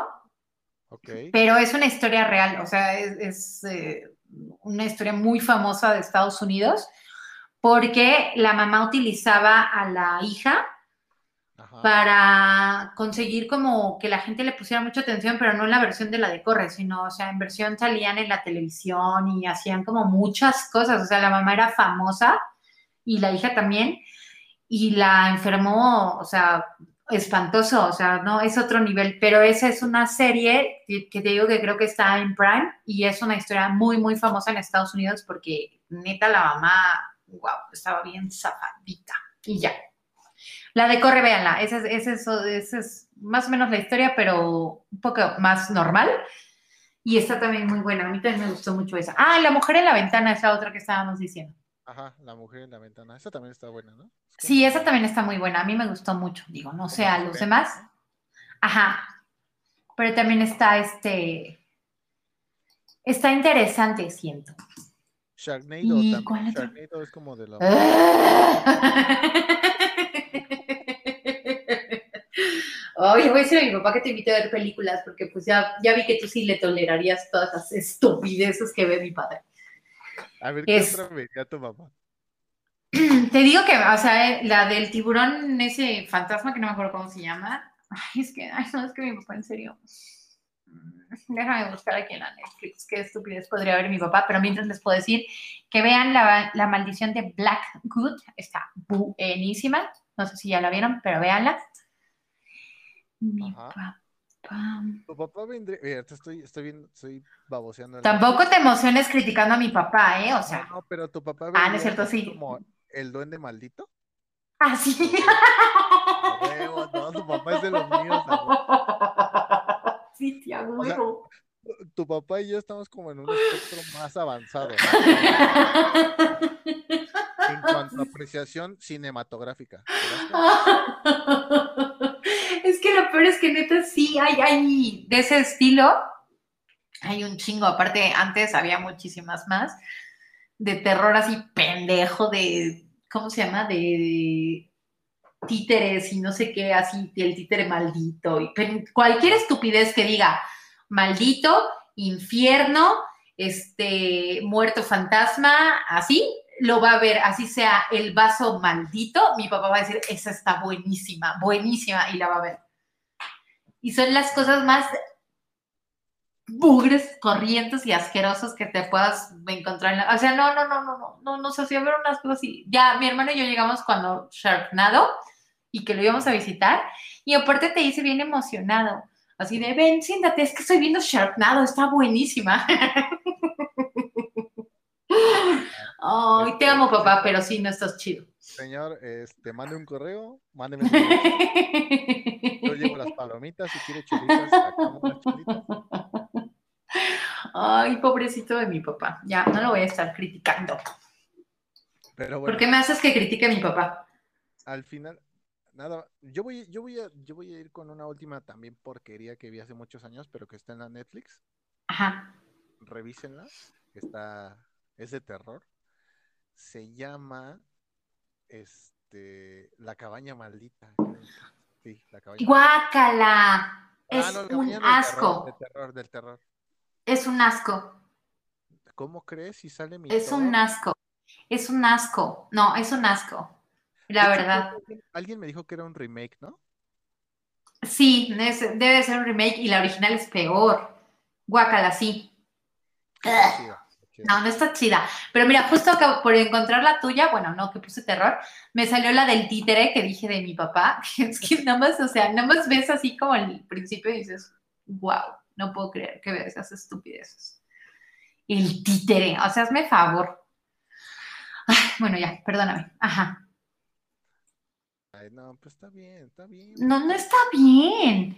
pero es una historia real, o sea, es, es, eh, una historia muy famosa de Estados Unidos, porque la mamá utilizaba a la hija Ajá. para conseguir como que la gente le pusiera mucha atención, pero no en la versión de la de Corre, sino, o sea, en versión salían en la televisión y hacían como muchas cosas, o sea, la mamá era famosa y la hija también, y la enfermó, o sea, espantoso, o sea, no, es otro nivel, pero esa es una serie que, te digo que creo que está en Prime y es una historia muy, muy famosa en Estados Unidos porque neta la mamá, wow, estaba bien zafadita y ya. La de Corre, véanla. Esa es, esa es- esa es más o menos la historia, pero un poco más normal. Y está también muy buena. A mí también me gustó mucho esa. Ah, La mujer en la ventana es la otra que estábamos diciendo. Ajá, la mujer en la ventana. Esa también está buena, ¿no? Sí, esa también está muy buena. A mí me gustó mucho. Digo, no sé a los demás. Ajá. Pero también está este. Está interesante, siento. Sharknado ¿Y también. Sharknado es como de la. Oye, voy a decir a mi papá que te invite a ver películas, porque pues ya, ya vi que tú sí le tolerarías todas las estupideces que ve mi padre. A ver, ¿qué Es- otra vería tu mamá? Te digo que, o sea, eh, la del tiburón, ese fantasma que no me acuerdo cómo se llama. Ay, es que, ay, no, es que mi papá, en serio. Mm, Déjame buscar aquí en la Netflix qué estupidez podría ver mi papá, pero mientras les puedo decir que vean la, la maldición de Blackwood, está buenísima. No sé si ya la vieron, pero véanla. Mi Ajá. papá. Tu papá vendría. Mira, te estoy, estoy viendo, estoy baboseando. en la- Tampoco te emociones criticando a mi papá, ¿eh? O No, sea, no, pero tu papá Ah, no es vendría cierto, sí. Como el duende maldito. así. A huevo, no, tu papá es de los míos. a huevo. Sí, tía, O sea. Tu papá y yo estamos como en un espectro más avanzado. ¿no? En cuanto a apreciación cinematográfica. ¿verdad? Es que lo peor es que neta sí hay, hay de ese estilo. Hay un chingo. Aparte, antes había muchísimas más. De terror así pendejo, de. ¿Cómo se llama? De títeres y no sé qué, así, el títere maldito. Y cualquier estupidez que diga maldito, infierno, este, muerto fantasma, así, lo va a ver, así sea el vaso maldito, mi papá va a decir, esa está buenísima, buenísima, y la va a ver. Y son las cosas más bugres, corrientes y asquerosos que te puedas encontrar en la... O sea, no, no, no, no, no, no, nos hacía ver unas cosas así. Ya, mi hermano y yo llegamos cuando Sharknado y que lo íbamos a visitar, y aparte te dice bien emocionado, así de, ven, siéntate, es que estoy viendo Sharknado, está buenísima. Ay, te amo, papá, pero sí, no estás chido. Señor, este, mande un correo, mándeme un correo. Yo llevo las palomitas, si quiere sacamos las. Ay, pobrecito de mi papá. Ya, no lo voy a estar criticando. Pero bueno, ¿Por qué me haces que critique a mi papá? al final, nada, yo voy, yo voy a, yo voy a ir con una última también porquería que vi hace muchos años, pero que está en la Netflix. Ajá. Revísenla, está, es de terror. Se llama, este, La cabaña maldita. Sí, la cabaña maldita. Guácala. Ah, Es no, un del asco. terror, del terror, del terror. Es un asco. ¿Cómo crees si sale mi Es un asco. Es un asco. No, es un asco. La hecho, verdad. alguien- me dijo que era un remake, ¿no? Sí, es- debe ser un remake y la original es peor. Guácala, sí. No, no está chida. Pero mira, justo acabo por encontrar la tuya, bueno, no, que puse terror, me salió la del títere que dije de mi papá. Es que nada más, o sea, nada más ves así como el principio y dices, wow, no puedo creer que veas esas estupideces. El títere, o sea, hazme favor. Ay, bueno, ya, perdóname. Ajá. Ay, no, pues está bien, está bien. No, no está bien.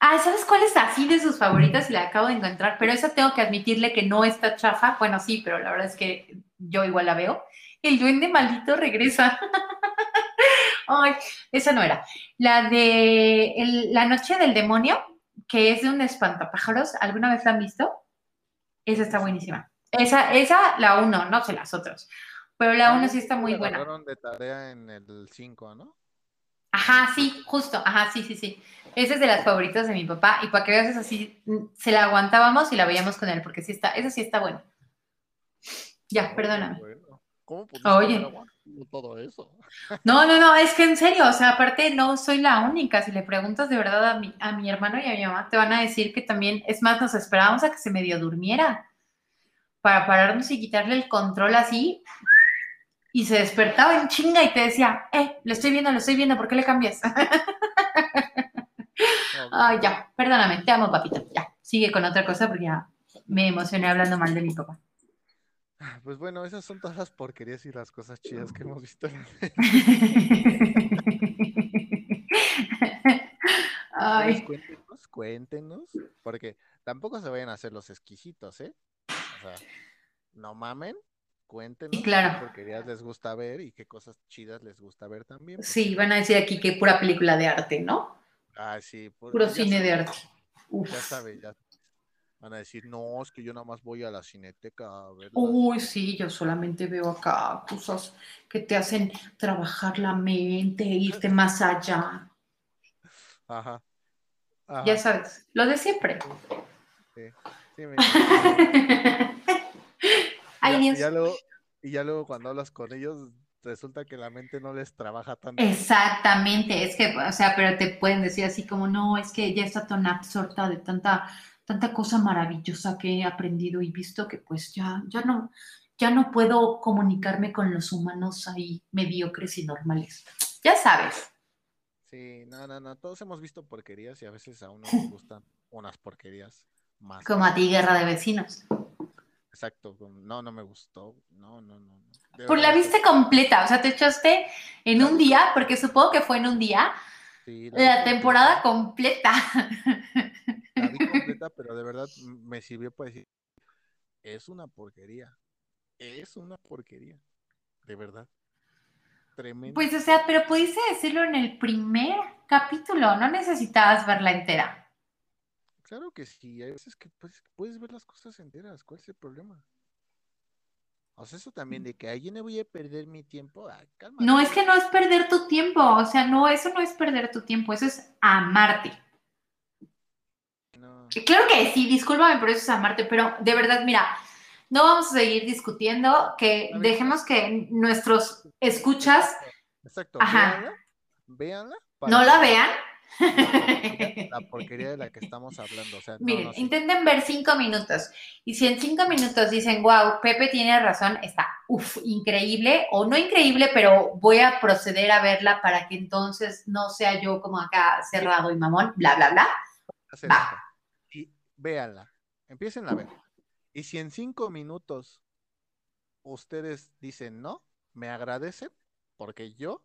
Ah, ¿sabes cuál es así de sus favoritas? Y la acabo de encontrar, pero esa tengo que admitirle que no está chafa. Bueno, sí, pero la verdad es que yo igual la veo. El duende maldito regresa. Ay, esa no era. La de el- La Noche del Demonio, que es de un espantapájaros. ¿Alguna vez la han visto? Esa está buenísima. Esa, esa, la uno, no sé las otras. Pero la uno sí está muy buena. de tarea en el 5, ¿no? Ajá, sí, justo, ajá, sí, sí, sí. Esa es de las favoritas de mi papá y para que veas es así, mm, se la aguantábamos y la veíamos con él porque sí está, esa sí está buena. Ya, perdóname. Bueno, ¿Cómo Oye. todo eso? No, no, no, es que en serio, o sea, aparte no soy la única. Si le preguntas de verdad a mi, a mi hermano y a mi mamá, te van a decir que también, es más, nos esperábamos a que se medio durmiera para pararnos y quitarle el control así. Y se despertaba en chinga y te decía, eh, lo estoy viendo, lo estoy viendo, ¿por qué le cambias? Ay, ya, perdóname, te amo, papito. Ya, sigue con otra cosa porque ya me emocioné hablando mal de mi papá. Pues bueno, esas son todas las porquerías y las cosas chidas que hemos visto. Ay. Ustedes Cuéntenos, cuéntenos, porque tampoco se vayan a hacer los exquisitos, ¿eh? O sea, no mamen, cuéntenos Sí, claro. qué porquerías les gusta ver y qué cosas chidas les gusta ver también. porque- Sí, van a decir aquí que pura película de arte, ¿no? Ah, sí. pu- Puro ya cine sabe- de arte. Uf. Ya sabes, ya. Van a decir, no, es que yo nada más voy a la cineteca a ver. las-". Uy, sí, yo solamente veo acá cosas que te hacen trabajar la mente, irte más allá. Ajá. Ajá. Ya sabes, lo de siempre. Sí, sí, me- Ay, ya- Dios. ya luego- y ya luego cuando hablas con ellos, resulta que la mente no les trabaja tanto. Exactamente, es que, o sea, pero te pueden decir así como, no, es que ya está tan absorta de tanta, tanta cosa maravillosa que he aprendido y visto que pues ya, ya no, ya no puedo comunicarme con los humanos ahí mediocres y normales. Ya sabes. Sí, no, no, no. Todos hemos visto porquerías y a veces a uno nos gustan unas porquerías más. Como a ti, guerra de vecinos. Exacto. No, no me gustó. No, no, no. no. Por la viste completa, o sea, te echaste en un día, porque supongo que fue en un día, sí, la completa, temporada completa. La vi completa, pero de verdad me sirvió para decir, es una porquería. Es una porquería. De verdad. Tremendo. Pues, o sea, pero pudiste decirlo en el primer capítulo, no necesitabas verla entera. Claro que sí, hay veces que pues, puedes ver las cosas enteras, ¿cuál es el problema? O sea, eso también de que ahí no voy a perder mi tiempo, ah. No, es que no es perder tu tiempo, o sea, no, eso no es perder tu tiempo, eso es amarte. No. Claro que sí, discúlpame, pero eso es amarte, pero de verdad, mira, no vamos a seguir discutiendo, que dejemos que nuestros escuchas Exacto, Ajá. véanla, no la vean. La porquería de la que estamos hablando, o sea, no, Miren, no, intenten ver cinco minutos. Y si en cinco minutos dicen, wow, Pepe tiene razón, está uf, increíble, o no increíble, pero voy a proceder a verla para que entonces no sea yo como acá cerrado y mamón, bla, bla, bla. Va. Y véanla, empiecen a ver. Y si en cinco minutos ustedes dicen no, me agradecen, porque yo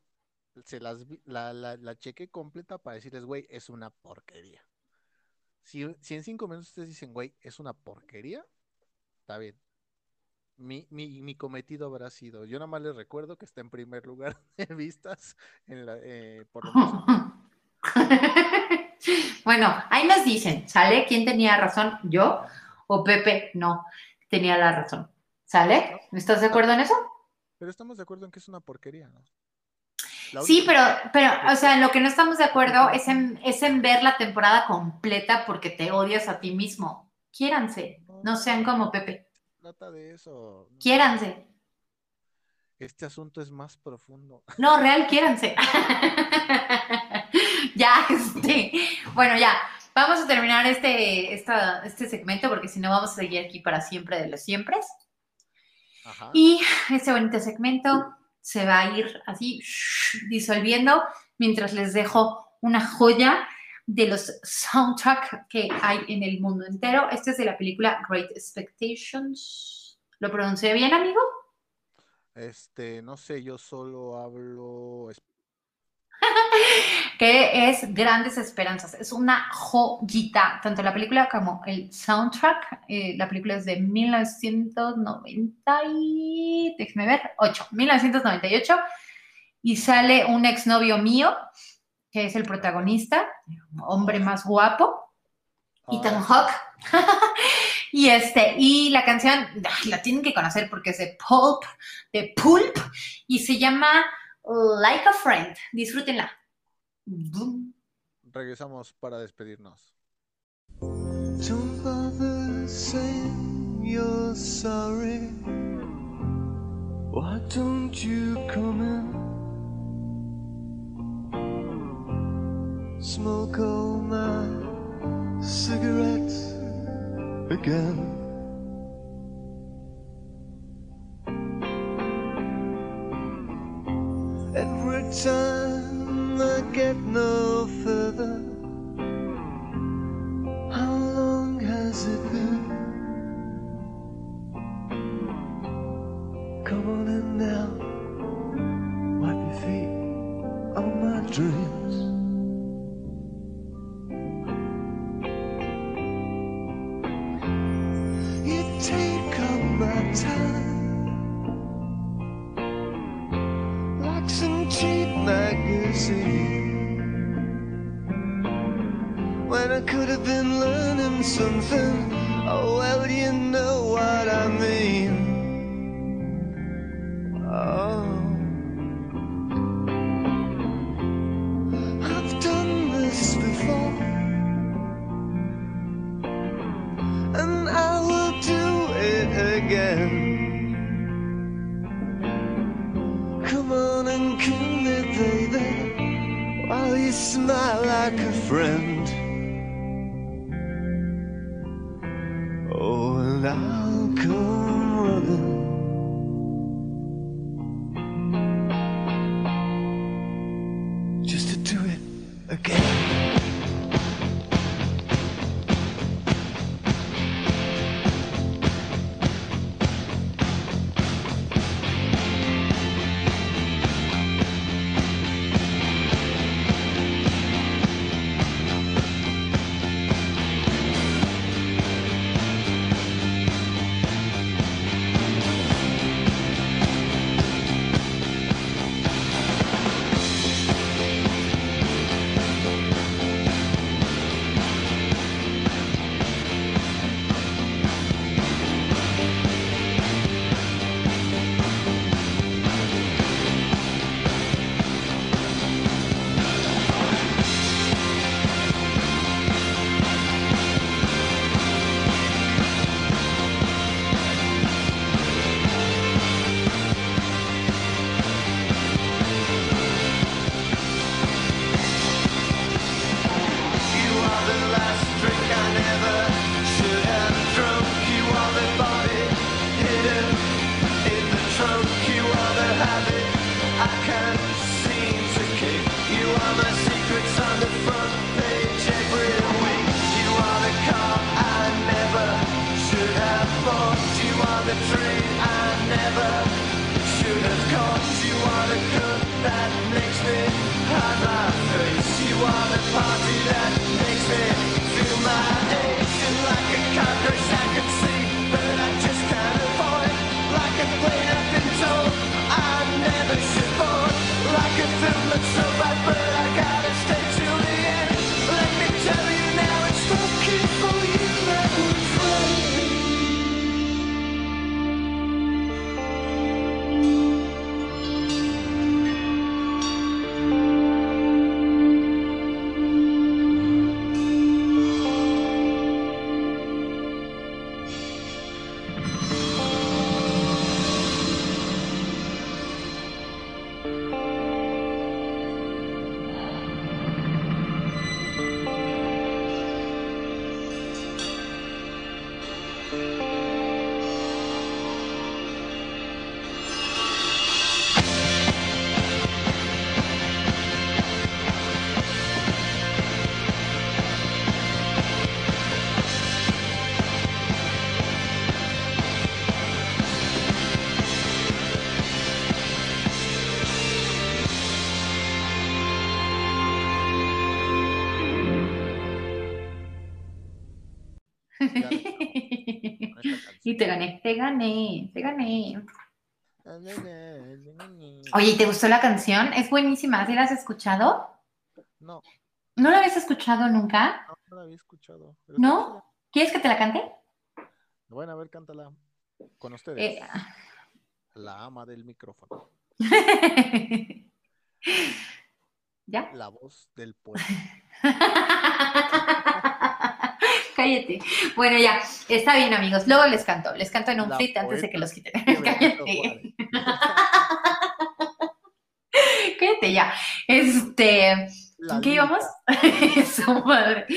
se las la, la, la chequé completa para decirles, güey, es una porquería. Si, si en cinco minutos ustedes dicen, güey, es una porquería, está bien. Mi, mi, mi cometido habrá sido. Yo nada más les recuerdo que está en primer lugar de vistas en la, eh, por lo menos en- bueno, ahí nos dicen, ¿sale? ¿Quién tenía razón? ¿Yo o Pepe? No, tenía la razón. ¿Sale? ¿Estás de acuerdo en eso? Pero estamos de acuerdo en que es una porquería, ¿no? Sí, pero, pero, o sea, en lo que no estamos de acuerdo es en, es en ver la temporada completa porque te odias a ti mismo. Quiéranse, no sean como Pepe. trata de eso. Quiéranse. Este asunto es más profundo. No, real, quiéranse. ya, este. Bueno, ya. Vamos a terminar este, esta- este segmento porque si no vamos a seguir aquí para siempre de los siempre. Ajá. Y este bonito segmento se va a ir así disolviendo mientras les dejo una joya de los soundtrack que hay en el mundo entero. Este es de la película Great Expectations. ¿Lo pronuncié bien, amigo? Este, no sé, yo solo hablo. Que es Grandes Esperanzas. Es una joyita, tanto la película como el soundtrack. Eh, la película es de 1990 y... Déjeme ver, 8, 1998. Y sale un exnovio mío, que es el protagonista, hombre más guapo, Ethan Ah, Hawke. y este, y la canción la tienen que conocer porque es de Pulp, de Pulp, y se llama Like a Friend. Disfrútenla. Boom. regresamos para despedirnos. Don't bother saying you're sorry. Why don't you come in? Smoke all my cigarettes again. Get no. Y te gané, te gané, te gané. Oye, ¿y ¿te gustó la canción? Es buenísima. ¿Sí la has escuchado? No, ¿No la habías escuchado nunca? no, no la había escuchado. ¿No? ¿Quieres que te la cante? Bueno, a ver, cántala con ustedes. Eh, La ama del micrófono. ¿Ya? La voz del pueblo. Cállate. Bueno, ya. Está bien, amigos. Luego les canto. Les canto en un La fit antes de que los quiten. Cállate. Cállate ya. Este. La ¿En qué íbamos? Su madre.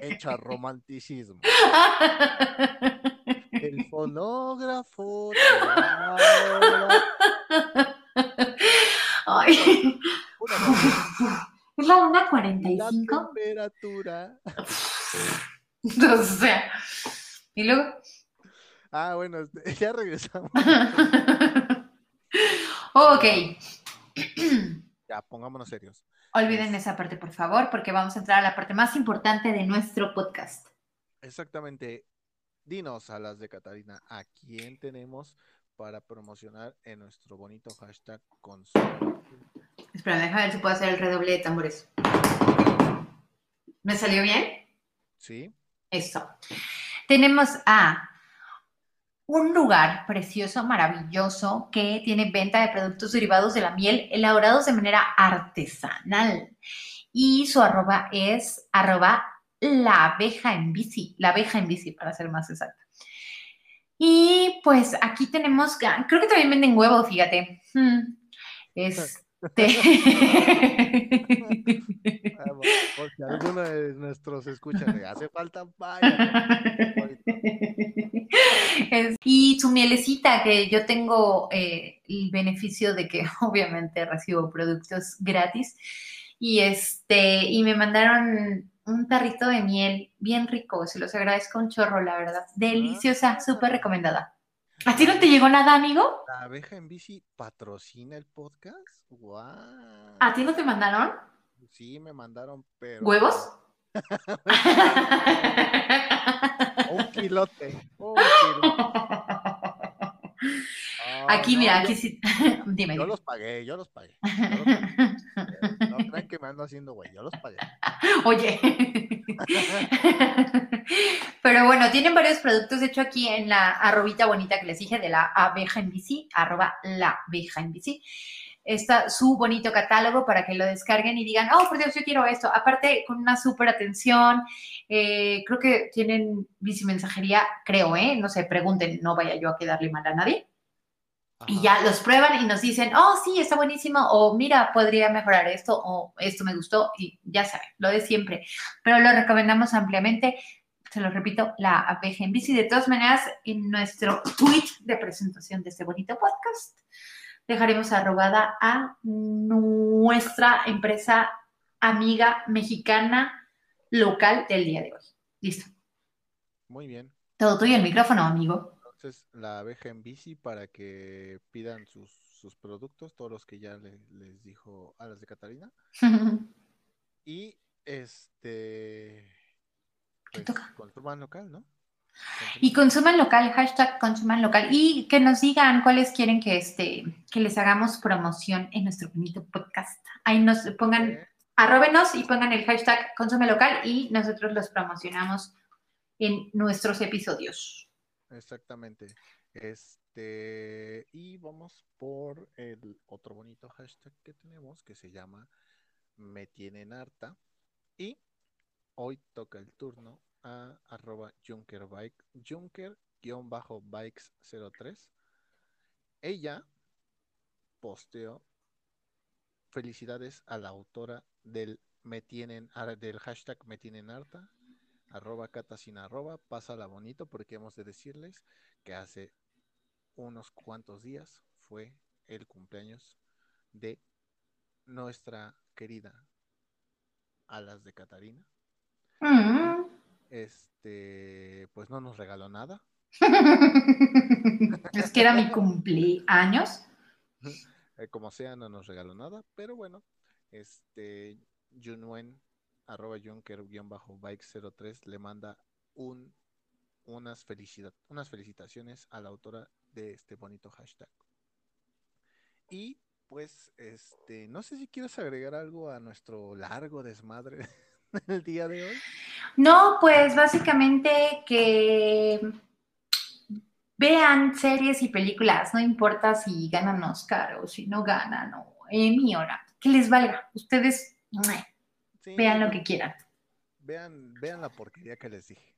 Hecha romanticismo. El fonógrafo. Ay, Es la La 1.45. temperatura. O sea. Y luego. Ah, bueno, ya regresamos. Ok. Ya, pongámonos serios. Olviden esa parte, por favor, porque vamos a entrar a la parte más importante de nuestro podcast. Exactamente. Dinos a las de Catarina, ¿a quién tenemos para promocionar en nuestro bonito hashtag con Espera, déjame ver si puedo hacer el redoble de tambores. ¿Me salió bien? Sí. Eso. Tenemos a un lugar precioso, maravilloso, que tiene venta de productos derivados de la miel elaborados de manera artesanal. Y su arroba es arroba la abeja en bici, la abeja en bici para ser más exacta. Y pues aquí tenemos, creo que también venden huevos, fíjate. Hmm. Este. Ah, por- por si alguno de nuestros escucha le hace falta, vaya. Y su mielecita, que yo tengo eh, el beneficio de que obviamente recibo productos gratis. Y este, y me mandaron un tarrito de miel bien rico, se los agradezco un chorro, la verdad. Deliciosa, súper recomendada. ¿A ti no te llegó nada, amigo? ¿La abeja en bici patrocina el podcast? ¡Guau! ¿A ti no te mandaron Sí, me mandaron, pero. huevos? Un kilote. Un kilote. Ah, Aquí, no, mira, yo- aquí sí. Dime. Yo los pagué, yo los pagué. yo los pagué. No crean que me ando haciendo güey, yo los pagué. Oye. Pero bueno, tienen varios productos. De hecho, aquí en la arrobita bonita que les dije de la abeja en bici, arroba la abeja en bici, está su bonito catálogo para que lo descarguen y digan, oh, por Dios, yo quiero esto. Aparte, con una súper atención. eh, creo que tienen bici mensajería, creo, ¿eh? No sé, pregunten, no vaya yo a quedarle mal a nadie. Y ya los prueban y nos dicen, oh, sí, está buenísimo, o mira, podría mejorar esto, o esto me gustó, y ya saben, lo de siempre. Pero lo recomendamos ampliamente. Se lo repito, la abeja en bici. De todas maneras, en nuestro tweet de presentación de este bonito podcast, dejaremos arrobada a nuestra empresa amiga mexicana local del día de hoy. Listo. Muy bien. Todo tuyo el micrófono, amigo. Entonces, la abeja en bici para que pidan sus, sus productos, todos los que ya le- les dijo a las de Catalina. Y este. ¿Qué Pues, toca? consuman local, ¿no? Y consuman local, hashtag consuman local. Y que nos digan cuáles quieren que, este, que les hagamos promoción en nuestro bonito podcast. Ahí nos pongan, arróbenos y pongan el hashtag consume local y nosotros los promocionamos en nuestros episodios. Exactamente. Este, y vamos por el otro bonito hashtag que tenemos que se llama Me tienen harta. Y hoy toca el turno a arroba junkerbike, junker-bikes03. Ella posteó felicidades a la autora del Me tienen, del hashtag Me tienen harta arroba catasin arroba, pásala bonito porque hemos de decirles que hace unos cuantos días fue el cumpleaños de nuestra querida Alas de Catarina. Este, pues no nos regaló nada. es que era mi cumpleaños. Eh, como sea, no nos regaló nada, pero bueno, este, Junwen, arroba junker-bike03, le manda un, unas, felicidad, unas felicitaciones a la autora de este bonito hashtag. Y pues, este, no sé si quieres agregar algo a nuestro largo desmadre del día de hoy. No, pues básicamente que vean series y películas, no importa si ganan Oscar o si no ganan o Emmy o nada, que les valga. Ustedes vean lo que quieran. vean, vean la porquería que les dije.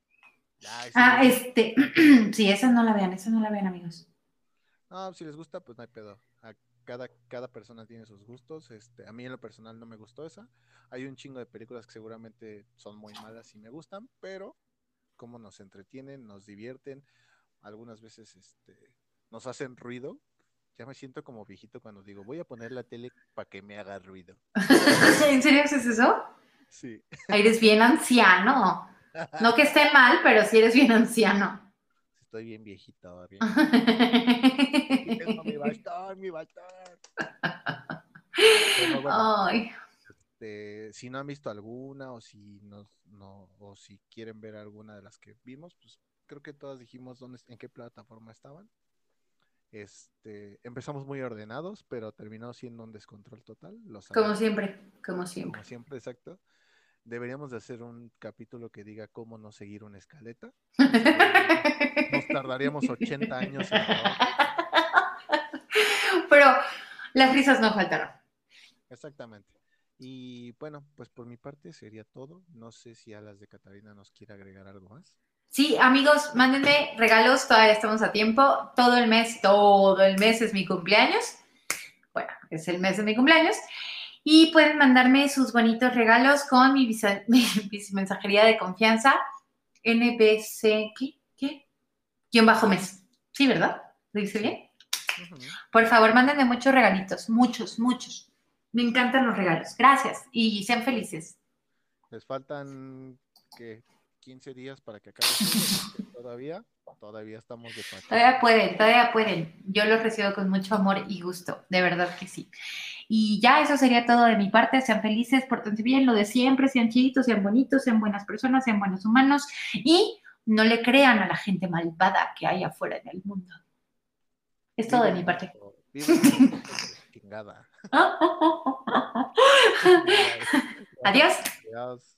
Ay, sí, Ah, este, sí, esa no la vean, esa no la vean, amigos. No, si les gusta, pues no hay pedo. Cada, cada persona tiene sus gustos. Este, a mí en lo personal no me gustó esa. Hay un chingo de películas que seguramente son muy malas y me gustan, pero como nos entretienen, nos divierten, algunas veces este, nos hacen ruido. Ya me siento como viejito cuando digo, voy a poner la tele para que me haga ruido. ¿En serio haces eso? Sí. Eres bien anciano. No que esté mal, pero sí eres bien anciano. Estoy bien viejito. Bien... Tengo mi bastón, mi bastón. Pero bueno, Ay, este, si no han visto alguna o si no, no, o si quieren ver alguna de las que vimos, pues creo que todas dijimos dónde, en qué plataforma estaban. Este, empezamos muy ordenados, pero terminó siendo un descontrol total. Lo Como siempre, como siempre. como siempre, exacto. Deberíamos de hacer un capítulo que diga cómo no seguir una escaleta. Nos tardaríamos 80 años en. Pero las risas no faltaron. Exactamente. Y bueno, pues por mi parte sería todo. No sé si a las de Catarina nos quiere agregar algo más. Sí, amigos, mándenme regalos, todavía estamos a tiempo. Todo el mes, todo el mes es mi cumpleaños. Bueno, es el mes de mi cumpleaños. Y pueden mandarme sus bonitos regalos con mi, visa- mi mensajería de confianza, NBC, ¿qué? Bajo mes. Sí, ¿verdad? ¿Lo dice bien? Por favor, mándenme muchos regalitos, muchos, muchos. Me encantan los regalos. Gracias y sean felices. Les faltan que 15 días para que acabe. todavía, todavía estamos de parte. Todavía pueden, todavía pueden. Yo los recibo con mucho amor y gusto, de verdad que sí. Y ya eso sería todo de mi parte. Sean felices, pórtense bien, lo de siempre, sean chiditos, sean bonitos, sean buenas personas, sean buenos humanos y no le crean a la gente malvada que hay afuera en el mundo. Es todo de mi parte. Adiós. Adiós.